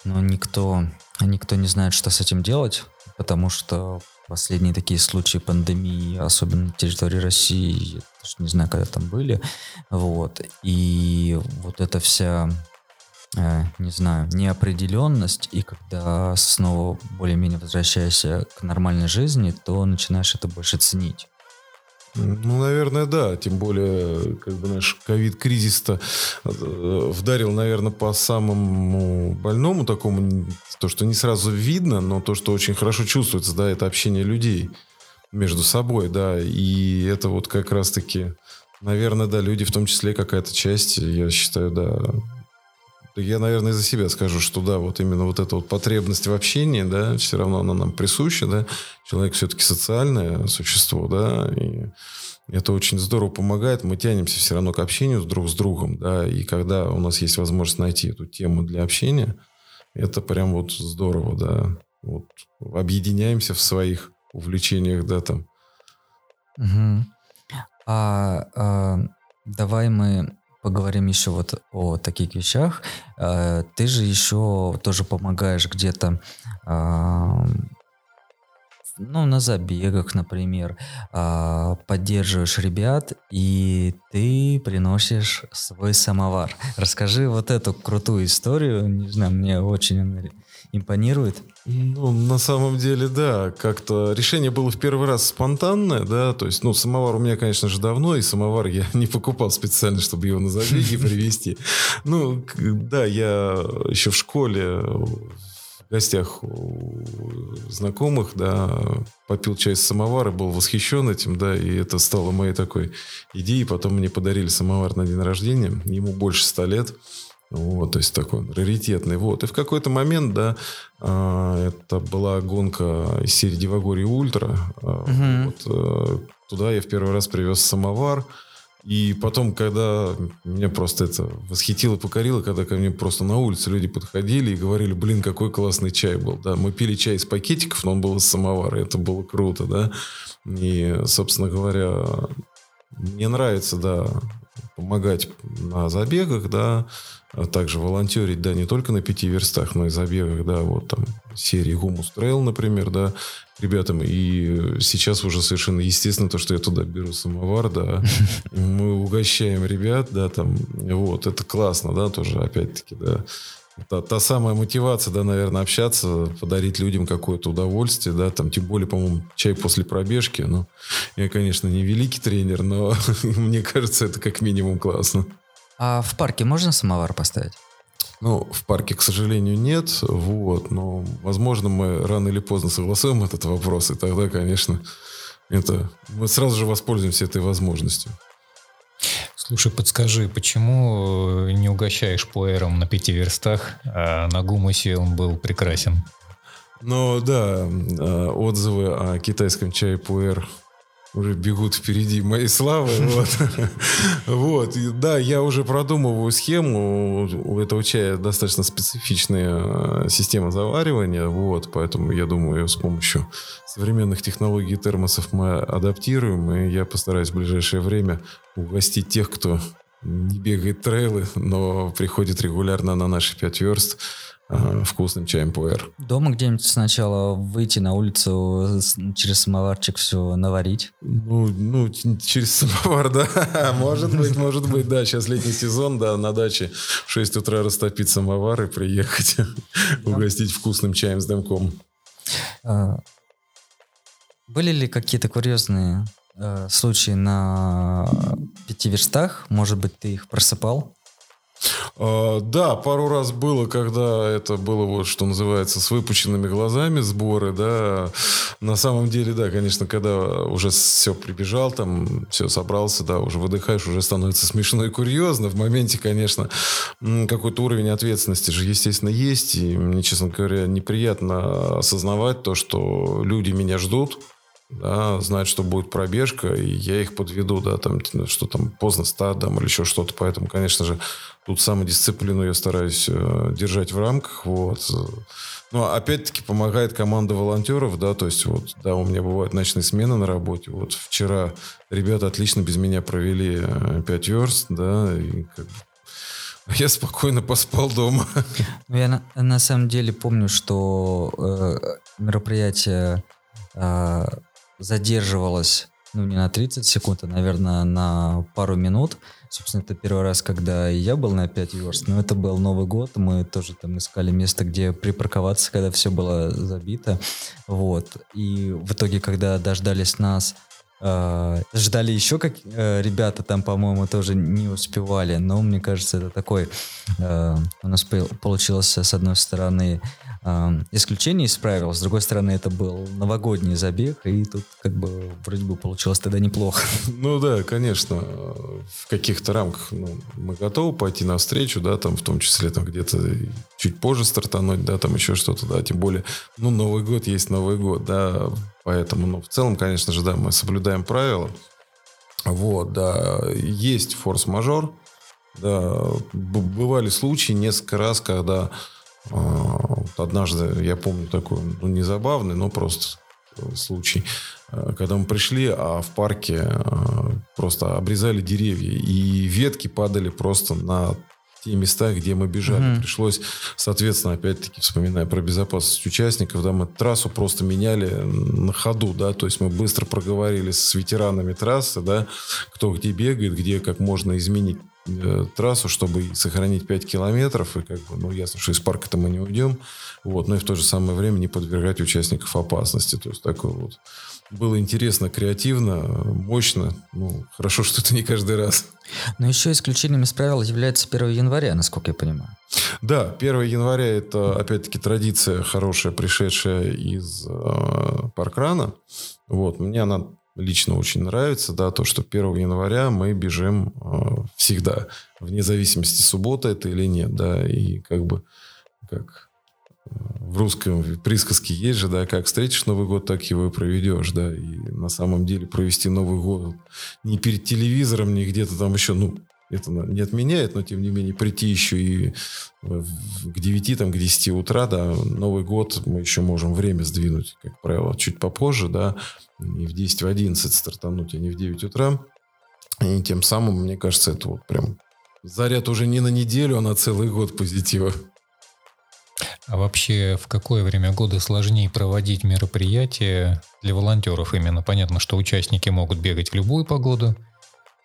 ну, никто, никто не знает, что с этим делать, потому что последние такие случаи пандемии, особенно на территории России, я даже не знаю, когда там были, вот, и вот эта вся э, не знаю, неопределенность, и когда снова более-менее возвращаешься к нормальной жизни, то начинаешь это больше ценить. Ну, наверное, да. Тем более, как бы наш ковид-кризис-то э, вдарил, наверное, по самому больному такому, то, что не сразу видно, но то, что очень хорошо чувствуется, да, это общение людей между собой, да, и это вот как раз-таки, наверное, да, люди в том числе какая-то часть, я считаю, да, я, наверное, за себя скажу, что да, вот именно вот эта вот потребность в общении, да, все равно она нам присуща, да. Человек все-таки социальное существо, да, и это очень здорово помогает. Мы тянемся все равно к общению друг с другом, да, и когда у нас есть возможность найти эту тему для общения, это прям вот здорово, да. Вот объединяемся в своих увлечениях, да, там. Угу. А, а давай мы поговорим еще вот о таких вещах. Э, ты же еще тоже помогаешь где-то ну, на забегах, например, а, поддерживаешь ребят, и ты приносишь свой самовар. Расскажи вот эту крутую историю, не знаю, мне очень импонирует. Ну, на самом деле, да, как-то решение было в первый раз спонтанное, да, то есть, ну, самовар у меня, конечно же, давно, и самовар я (laughs) не покупал специально, чтобы его на забеги привезти. Ну, да, я еще в школе гостях у знакомых, да, попил чай с самовара, был восхищен этим, да, и это стало моей такой идеей. Потом мне подарили самовар на день рождения, ему больше ста лет. Вот, то есть такой раритетный. Вот. И в какой-то момент, да, э, это была гонка из серии Дивагорий Ультра. Э, вот, э, туда я в первый раз привез самовар. И потом, когда меня просто это восхитило, покорило, когда ко мне просто на улице люди подходили и говорили, блин, какой классный чай был. Да, мы пили чай из пакетиков, но он был из самовара, это было круто, да. И, собственно говоря, мне нравится, да, помогать на забегах, да, а также волонтерить, да, не только на пяти верстах, но и забегах, да, вот там серии Гумус Трейл, например, да, ребятам. И сейчас уже совершенно естественно то, что я туда беру самовар, да, (laughs) мы угощаем ребят, да, там, вот, это классно, да, тоже, опять-таки, да, Та, та самая мотивация, да, наверное, общаться, подарить людям какое-то удовольствие, да, там, тем более, по-моему, чай после пробежки, ну, я, конечно, не великий тренер, но (laughs) мне кажется, это как минимум классно. А в парке можно самовар поставить? Ну, в парке, к сожалению, нет. Вот, но, возможно, мы рано или поздно согласуем этот вопрос, и тогда, конечно, это мы сразу же воспользуемся этой возможностью. Слушай, подскажи, почему не угощаешь пуэром на пяти верстах, а на гумусе он был прекрасен? Ну да, а, отзывы о китайском чае пуэр уже бегут впереди моей славы. Вот. (laughs) вот. И, да, я уже продумываю схему. У этого чая достаточно специфичная э, система заваривания. Вот, поэтому я думаю, с помощью современных технологий термосов мы адаптируем. И я постараюсь в ближайшее время угостить тех, кто не бегает трейлы, но приходит регулярно на наши пять верст э, вкусным чаем пуэр. Дома где-нибудь сначала выйти на улицу, через самоварчик все наварить? Ну, ну, через самовар, да. (laughs) Может быть, может быть, да. Сейчас летний сезон, да, на даче в 6 утра растопить самовар и приехать (laughs) угостить вкусным чаем с дымком. А, были ли какие-то курьезные э, случаи на пяти верстах? Может быть, ты их просыпал? А, да, пару раз было, когда это было вот, что называется, с выпущенными глазами сборы, да. На самом деле, да, конечно, когда уже все прибежал, там, все собрался, да, уже выдыхаешь, уже становится смешно и курьезно. В моменте, конечно, какой-то уровень ответственности же, естественно, есть. И мне, честно говоря, неприятно осознавать то, что люди меня ждут, да, знают, что будет пробежка, и я их подведу, да, там, что там поздно стадом или еще что-то. Поэтому, конечно же, тут самодисциплину я стараюсь э, держать в рамках, вот. Но опять-таки помогает команда волонтеров, да, то есть вот, да, у меня бывают ночные смены на работе. Вот вчера ребята отлично без меня провели 5 э, верст, да, и как бы (laughs) я спокойно поспал дома. (laughs) Ну, я на, на самом деле помню, что э, мероприятие э, задерживалась, ну, не на 30 секунд, а, наверное, на пару минут. Собственно, это первый раз, когда я был на 5 верст, но это был Новый год, мы тоже там искали место, где припарковаться, когда все было забито, вот. И в итоге, когда дождались нас, э, ждали еще как э, ребята там, по-моему, тоже не успевали, но мне кажется, это такой э, у нас получился с одной стороны исключение из правил. С другой стороны, это был новогодний забег, и тут как бы вроде бы получилось тогда неплохо. Ну да, конечно, в каких-то рамках ну, мы готовы пойти навстречу, да, там в том числе там где-то чуть позже стартануть, да, там еще что-то, да, тем более, ну, Новый год есть Новый год, да, поэтому, ну, в целом, конечно же, да, мы соблюдаем правила, вот, да, есть форс-мажор, да, бывали случаи несколько раз, когда а, однажды, я помню такой, ну, не забавный, но просто случай, а, когда мы пришли, а в парке а, просто обрезали деревья, и ветки падали просто на те места, где мы бежали. Mm-hmm. Пришлось, соответственно, опять-таки, вспоминая про безопасность участников, да, мы трассу просто меняли на ходу, да, то есть мы быстро проговорили с ветеранами трассы, да, кто где бегает, где как можно изменить Э, трассу, чтобы сохранить 5 километров. И как бы, ну, ясно, что из парка-то мы не уйдем. Вот, но и в то же самое время не подвергать участников опасности. То есть такое вот было интересно, креативно, мощно. Ну, хорошо, что это не каждый раз. Но еще исключением из правил является 1 января, насколько я понимаю. Да, 1 января это, опять-таки, традиция хорошая, пришедшая из э, Паркрана. Вот, мне она лично очень нравится, да, то, что 1 января мы бежим э, всегда, вне зависимости, суббота это или нет, да, и как бы, как э, в русском присказке есть же, да, как встретишь Новый год, так его и проведешь, да, и на самом деле провести Новый год не перед телевизором, не где-то там еще, ну, это не отменяет, но тем не менее прийти еще и к 9, там, к 10 утра, да, Новый год мы еще можем время сдвинуть, как правило, чуть попозже, да, и в 10, в 11 стартануть, а не в 9 утра. И тем самым, мне кажется, это вот прям заряд уже не на неделю, а на целый год позитива. А вообще, в какое время года сложнее проводить мероприятия для волонтеров именно? Понятно, что участники могут бегать в любую погоду,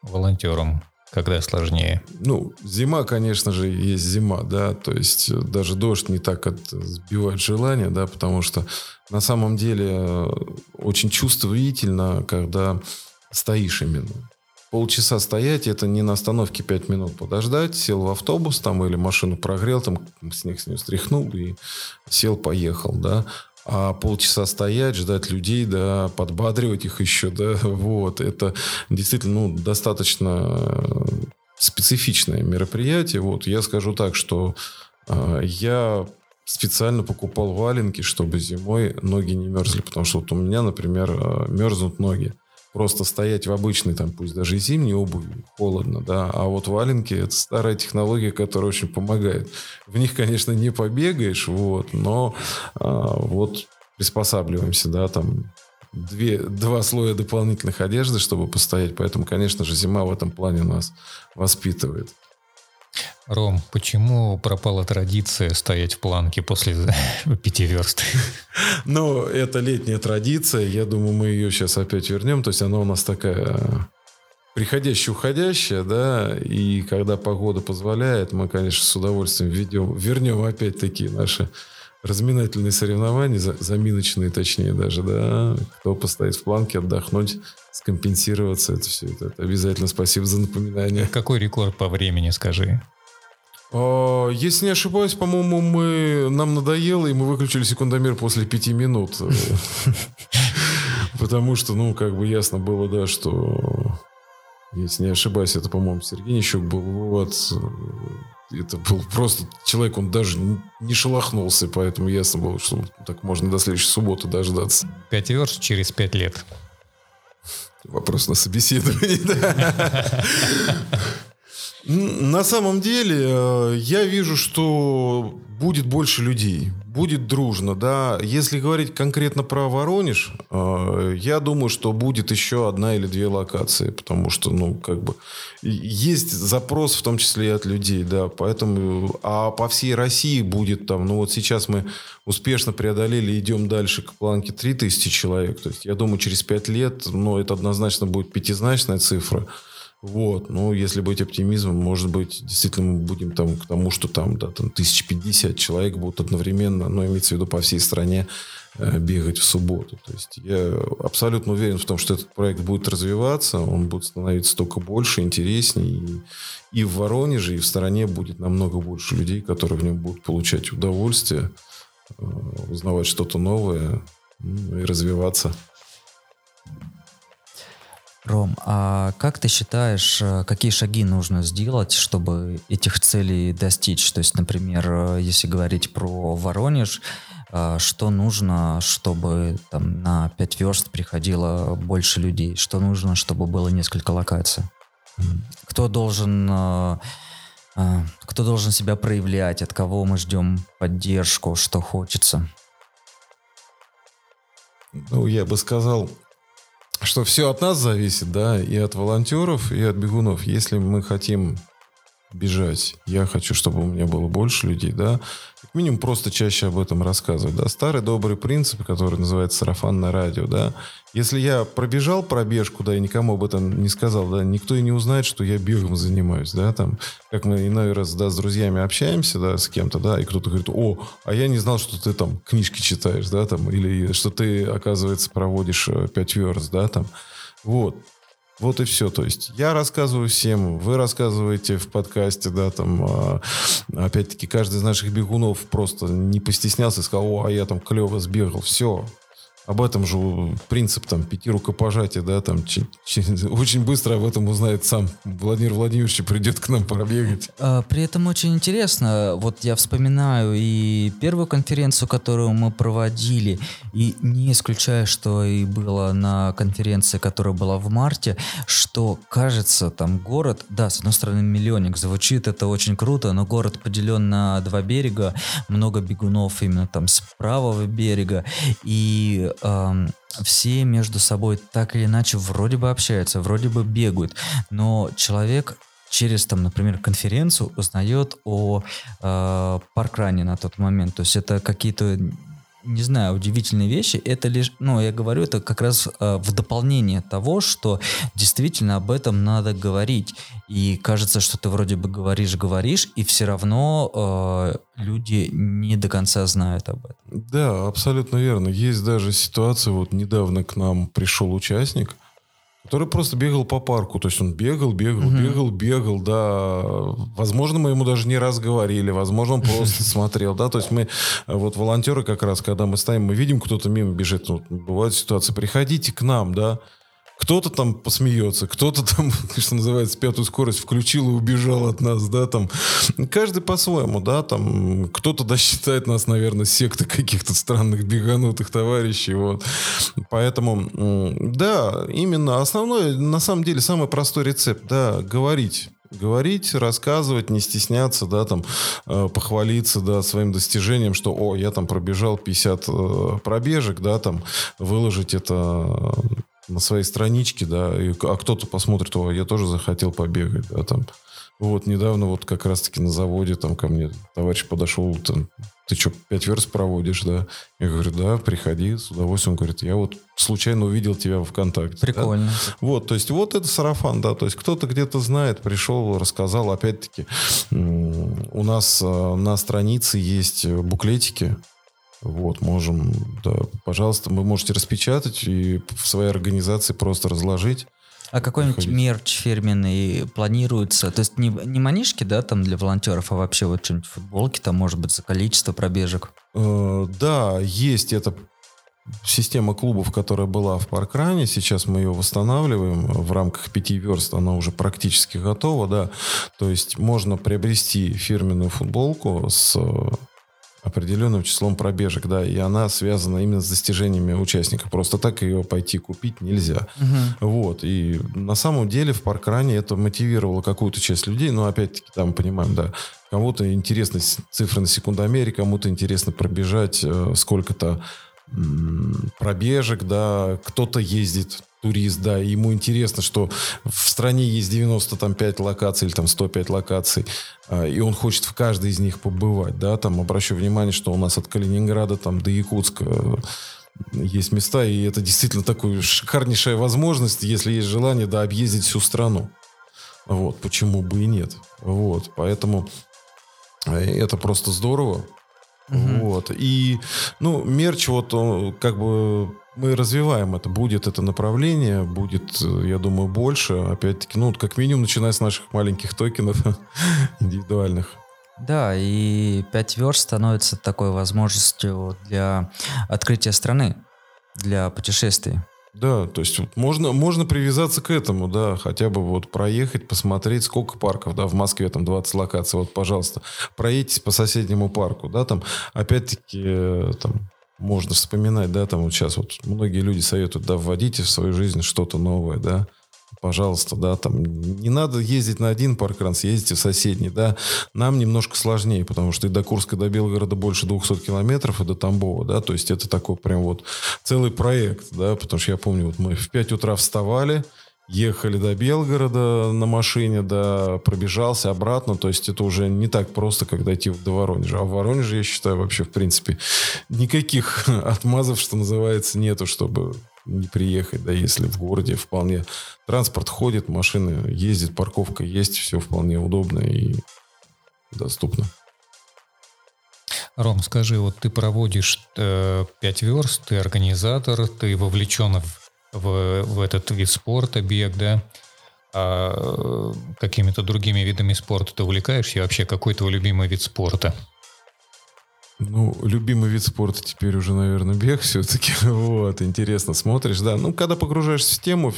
волонтерам когда сложнее? Ну, зима, конечно же, есть зима, да, то есть э, даже дождь не так от, сбивает желание, да, потому что на самом деле э, очень чувствительно, когда стоишь именно. полчаса стоять, это не на остановке 5 минут подождать, сел в автобус там или машину прогрел, там снег с нее стряхнул и сел, поехал, да. А полчаса стоять, ждать людей, да, подбадривать их еще, да, (laughs) вот, это действительно, ну, достаточно специфичное мероприятие, вот, я скажу так, что э, я специально покупал валенки, чтобы зимой ноги не мерзли, потому что вот у меня, например, э, мерзнут ноги просто стоять в обычной, там, пусть даже и зимней обуви, холодно, да, а вот валенки — это старая технология, которая очень помогает. В них, конечно, не побегаешь, вот, но а, вот приспосабливаемся, да, там, две, два слоя дополнительных одежды, чтобы постоять, поэтому, конечно же, зима в этом плане нас воспитывает. Ром, почему пропала традиция стоять в планке после (laughs) пяти верст? (laughs) Ну, это летняя традиция. Я думаю, мы ее сейчас опять вернем. То есть она у нас такая приходящая, уходящая, да, и когда погода позволяет, мы, конечно, с удовольствием ведем, вернем опять такие наши разминательные соревнования, заминочные точнее даже, да, кто постоит в планке, отдохнуть, скомпенсироваться, это все, это, это обязательно спасибо за напоминание. Какой рекорд по времени, скажи? А, если не ошибаюсь, по-моему, мы нам надоело, и мы выключили секундомер после пяти минут. (laughs) Потому что, ну, как бы ясно было, да, что, если не ошибаюсь, это, по-моему, Сергей Нищук был. Вот. Это был просто человек, он даже не шелохнулся, поэтому ясно было, что так можно до следующей субботы дождаться. Пять верст через пять лет. Вопрос на собеседование. На самом деле, э, я вижу, что будет больше людей, будет дружно, да. Если говорить конкретно про Воронеж, э, я думаю, что будет еще одна или две локации, потому что, ну, как бы, есть запрос, в том числе и от людей, да, поэтому, а по всей России будет там, ну, вот сейчас мы успешно преодолели, идем дальше к планке 3000 человек, то есть, я думаю, через 5 лет, ну, это однозначно будет пятизначная цифра, вот, ну, если быть оптимизмом, может быть, действительно мы будем там к тому, что там, да, там 1050 человек будут одновременно, ну, имеется в виду по всей стране, э, бегать в субботу. То есть я абсолютно уверен в том, что этот проект будет развиваться, он будет становиться только больше, интереснее. И, и в Воронеже, и в стране будет намного больше людей, которые в нем будут получать удовольствие, э, узнавать что-то новое ну, и развиваться. Ром, а как ты считаешь, э, какие шаги нужно сделать, чтобы этих целей достичь? То есть, например, э, если говорить про Воронеж, э, что нужно, чтобы там, на 5 верст приходило больше людей? Что нужно, чтобы было несколько локаций? Кто должен кто должен себя проявлять, от кого мы ждем поддержку, что хочется? Ну, я бы сказал, что все от нас зависит, да, и от волонтеров, и от бегунов. Если мы хотим бежать, я хочу, чтобы у меня было больше людей, да, как минимум просто чаще об этом рассказывать, да. Старый добрый принцип, который называется сарафанное радио, да. Если я пробежал пробежку, да, и никому об этом не сказал, да, никто и не узнает, что я бегом занимаюсь, да, там, как мы иной раз, да, с друзьями общаемся, да, с кем-то, да, и кто-то говорит, о, а я не знал, что ты там книжки читаешь, да, там, или что ты, оказывается, проводишь э, пять верст, да, там, вот. Вот и все. То есть я рассказываю всем, вы рассказываете в подкасте, да, там, а, опять-таки, каждый из наших бегунов просто не постеснялся и сказал, о, а я там клево сбегал. Все, об этом же принцип там пяти рукопожатий, да, там (laughs) очень быстро об этом узнает сам Владимир Владимирович и придет к нам пробегать. А, при этом очень интересно, вот я вспоминаю и первую конференцию, которую мы проводили, и не исключая, что и было на конференции, которая была в марте, что кажется, там город, да, с одной стороны миллионник, звучит это очень круто, но город поделен на два берега, много бегунов именно там с правого берега, и э, все между собой так или иначе вроде бы общаются, вроде бы бегают, но человек через, там, например, конференцию узнает о э, паркране на тот момент. То есть это какие-то не знаю, удивительные вещи. Это лишь, ну, я говорю, это как раз э, в дополнение того, что действительно об этом надо говорить. И кажется, что ты вроде бы говоришь, говоришь, и все равно э, люди не до конца знают об этом. Да, абсолютно верно. Есть даже ситуация, вот недавно к нам пришел участник, который просто бегал по парку. То есть он бегал, бегал, Мгм. бегал, бегал, да. Возможно, мы ему даже не раз говорили, возможно, он просто (laughs) смотрел, да. То есть мы, вот волонтеры как раз, когда мы стоим, мы видим, кто-то мимо бежит, ну, бывают ситуации, приходите к нам, да. Кто-то там посмеется, кто-то там, (laughs) что называется, пятую скорость включил и убежал от нас, да, там. Каждый по-своему, да, там. Кто-то, да, считает нас, наверное, сектой каких-то странных беганутых товарищей, вот. Поэтому, да, именно основной, на самом деле, самый простой рецепт, да, говорить. Говорить, рассказывать, не стесняться, да, там, э, похвалиться, да, своим достижением, что, о, я там пробежал 50 э, пробежек, да, там, выложить это на своей страничке, да, и, а кто-то посмотрит, о, я тоже захотел побегать, да, там. Вот, недавно вот как раз-таки на заводе там ко мне товарищ подошел, там, ты что, пять верст проводишь, да? Я говорю, да, приходи, с удовольствием. Он говорит, я вот случайно увидел тебя в ВКонтакте. да. Прикольно. Вот, то есть вот это сарафан, да, то есть кто-то где-то знает, пришел, рассказал, опять-таки у нас э, на странице есть буклетики, вот, можем, да, пожалуйста, вы можете распечатать и в своей организации просто разложить. А какой-нибудь мерч фирменный планируется? То есть не, не манишки, да, там для волонтеров, а вообще вот что-нибудь футболки, там, может быть, за количество пробежек. Э, Да, есть эта система клубов, которая была в Паркране. Сейчас мы ее восстанавливаем в рамках пяти верст. Она уже практически готова, да. То есть можно приобрести фирменную футболку с определенным числом пробежек, да, и она связана именно с достижениями участника. Просто так ее пойти купить нельзя. Вот, и на самом деле в паркране это мотивировало какую-то часть людей, но опять-таки там понимаем, да, кому-то интересны цифры на секундомере, кому-то интересно пробежать э, сколько-то пробежек, да, кто-то ездит, турист, да, ему интересно, что в стране есть 95 локаций или там 105 локаций, а, и он хочет в каждой из них побывать, да, там обращу внимание, что у нас от Калининграда там до Якутска э, есть места, и это действительно такая шикарнейшая возможность, если есть желание, да, объездить всю страну. Вот, почему бы и нет. Вот, поэтому э, это просто здорово. Мгм. Вот. И, ну, мерч, вот, он, как бы, мы развиваем это. Будет это направление, будет, э, я думаю, больше. Опять-таки, ну, как минимум, начиная с наших маленьких токенов (laughs) индивидуальных. Да, и 5 верст становится такой возможностью для открытия страны, для путешествий. Да, то есть вот можно, можно привязаться к этому, да, хотя бы вот проехать, посмотреть, сколько парков, да, в Москве там 20 локаций, вот, пожалуйста, проедьтесь по соседнему парку, да, там, опять-таки, э, там, можно вспоминать, да, там вот сейчас вот многие люди советуют, да, вводите в свою жизнь что-то новое, да, пожалуйста, да, там, не надо ездить на один паркран, съездите в соседний, да, нам немножко сложнее, потому что и до Курска, до Белгорода больше 200 километров, и до Тамбова, да, то есть это такой прям вот целый проект, да, потому что я помню, вот мы в 5 утра вставали, ехали до Белгорода на машине, да, пробежался обратно, то есть это уже не так просто, как дойти до Воронежа. А в Воронеже, я считаю, вообще, в принципе, никаких (laughs) отмазов, что называется, нету, чтобы не приехать, да, если в городе вполне транспорт ходит, машины ездит, парковка есть, все вполне удобно и доступно. Ром, скажи, вот ты проводишь э, 5 верст, ты организатор, ты вовлечен в, в, в этот вид спорта, бег, да? А э, какими-то другими видами спорта ты увлекаешься? И вообще, какой твой любимый вид спорта? Ну, любимый вид спорта теперь уже, наверное, бег (laughs) все-таки. Вот, интересно, смотришь, да. Ну, когда погружаешься в тему,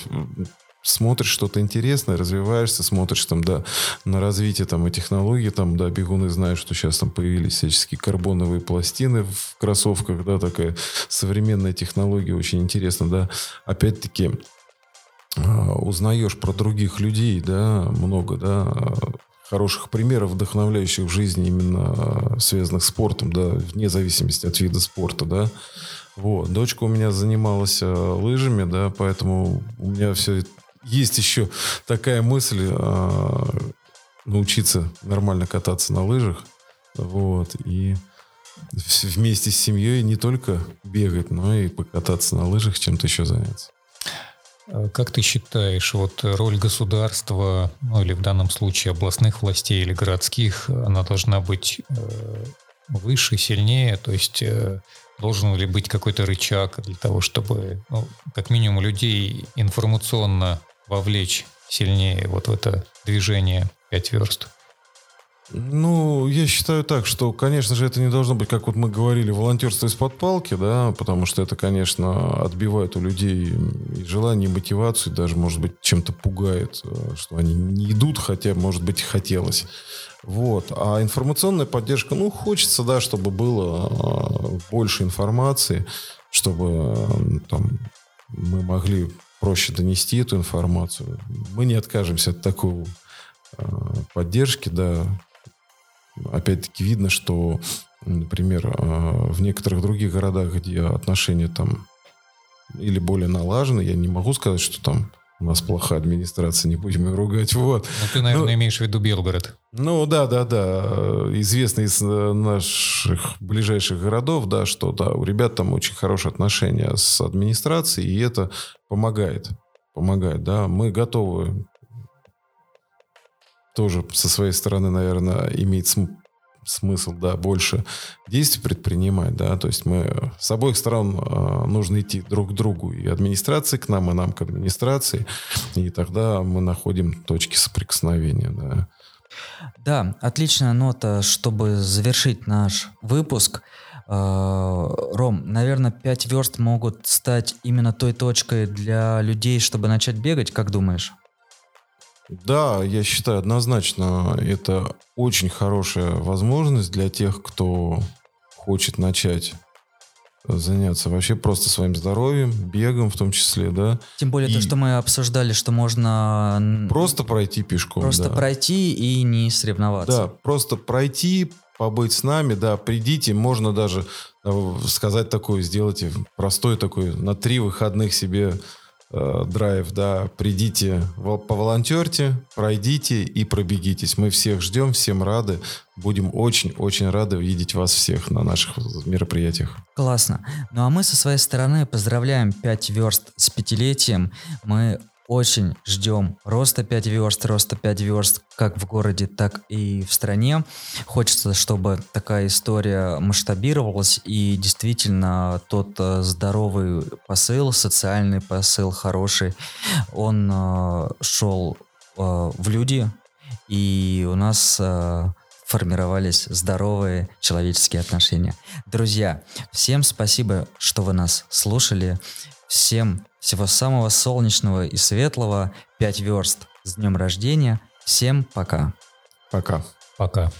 смотришь что-то интересное, развиваешься, смотришь там, да, на развитие там и технологий, там, да, бегуны знают, что сейчас там появились всяческие карбоновые пластины в кроссовках, да, такая современная технология, очень интересно, да. Опять-таки, а, узнаешь про других людей, да, много, да, хороших примеров, вдохновляющих в жизни именно а, связанных с спортом, да, вне зависимости от вида спорта, да. Вот. Дочка у меня занималась а, лыжами, да, поэтому у меня все есть еще такая мысль а, научиться нормально кататься на лыжах, вот, и вместе с семьей не только бегать, но и покататься на лыжах, чем-то еще заняться. А Как ты считаешь, вот роль государства, ну или в данном случае областных властей или городских, она должна быть э, выше, сильнее? То есть э, должен ли быть какой-то рычаг для того, чтобы, ну, как минимум, людей информационно вовлечь сильнее вот в это движение 5 верст? Ну, я считаю так, что, конечно же, это не должно быть, как вот мы говорили, волонтерство из-под палки, да, потому что это, конечно, отбивает у людей и желание, и мотивацию, даже, может быть, чем-то пугает, э, что они не идут, хотя, может быть, хотелось. Вот. А информационная поддержка, ну, хочется, да, чтобы было э, больше информации, чтобы э, там мы могли проще донести эту информацию. Мы не откажемся от такого поддержки, да, опять-таки видно, что, например, э, в некоторых других городах, где отношения там или более налажены, я не могу сказать, что там у нас плохая администрация, не будем ее ругать. Вот. Ну, ты, наверное, ну, имеешь в виду Белгород. Ну, да, да, да. Известно из э, наших ближайших городов, да, что да, у ребят там очень хорошие отношения с администрацией, и это помогает. Помогает, да. Мы готовы тоже со своей стороны, наверное, имеет см- смысл, да, больше действий предпринимать, да, то есть мы с обоих сторон э, нужно идти друг к другу, и администрации к нам, и нам к администрации, и тогда мы находим точки соприкосновения, да. Да, отличная нота, чтобы завершить наш выпуск. Э, Ром, наверное, 5 верст могут стать именно той точкой для людей, чтобы начать бегать, как думаешь? Да, я считаю, однозначно это очень хорошая возможность для тех, кто хочет начать заняться вообще просто своим здоровьем, бегом в том числе, да. Тем более и то, что мы обсуждали, что можно... Просто пройти пешком, Просто да. пройти и не соревноваться. Да, просто пройти, побыть с нами, да, придите, можно даже э, сказать такое, сделайте простой такой, на три выходных себе э, драйв, да, придите, поволонтерьте, пройдите и пробегитесь. Мы всех ждем, всем рады. Будем очень-очень рады видеть вас всех на наших мероприятиях. Классно. Ну а мы со своей стороны поздравляем 5 верст с пятилетием. Мы очень ждем роста 5 верст, роста 5 верст как в городе, так и в стране. Хочется, чтобы такая история масштабировалась и действительно тот э, здоровый посыл, социальный посыл хороший, он э, шел э, в люди, и у нас формировались здоровые человеческие отношения. Друзья, всем спасибо, что вы нас слушали. Всем всего самого солнечного и светлого. 5 верст с днем рождения. Всем пока. Пока. Пока.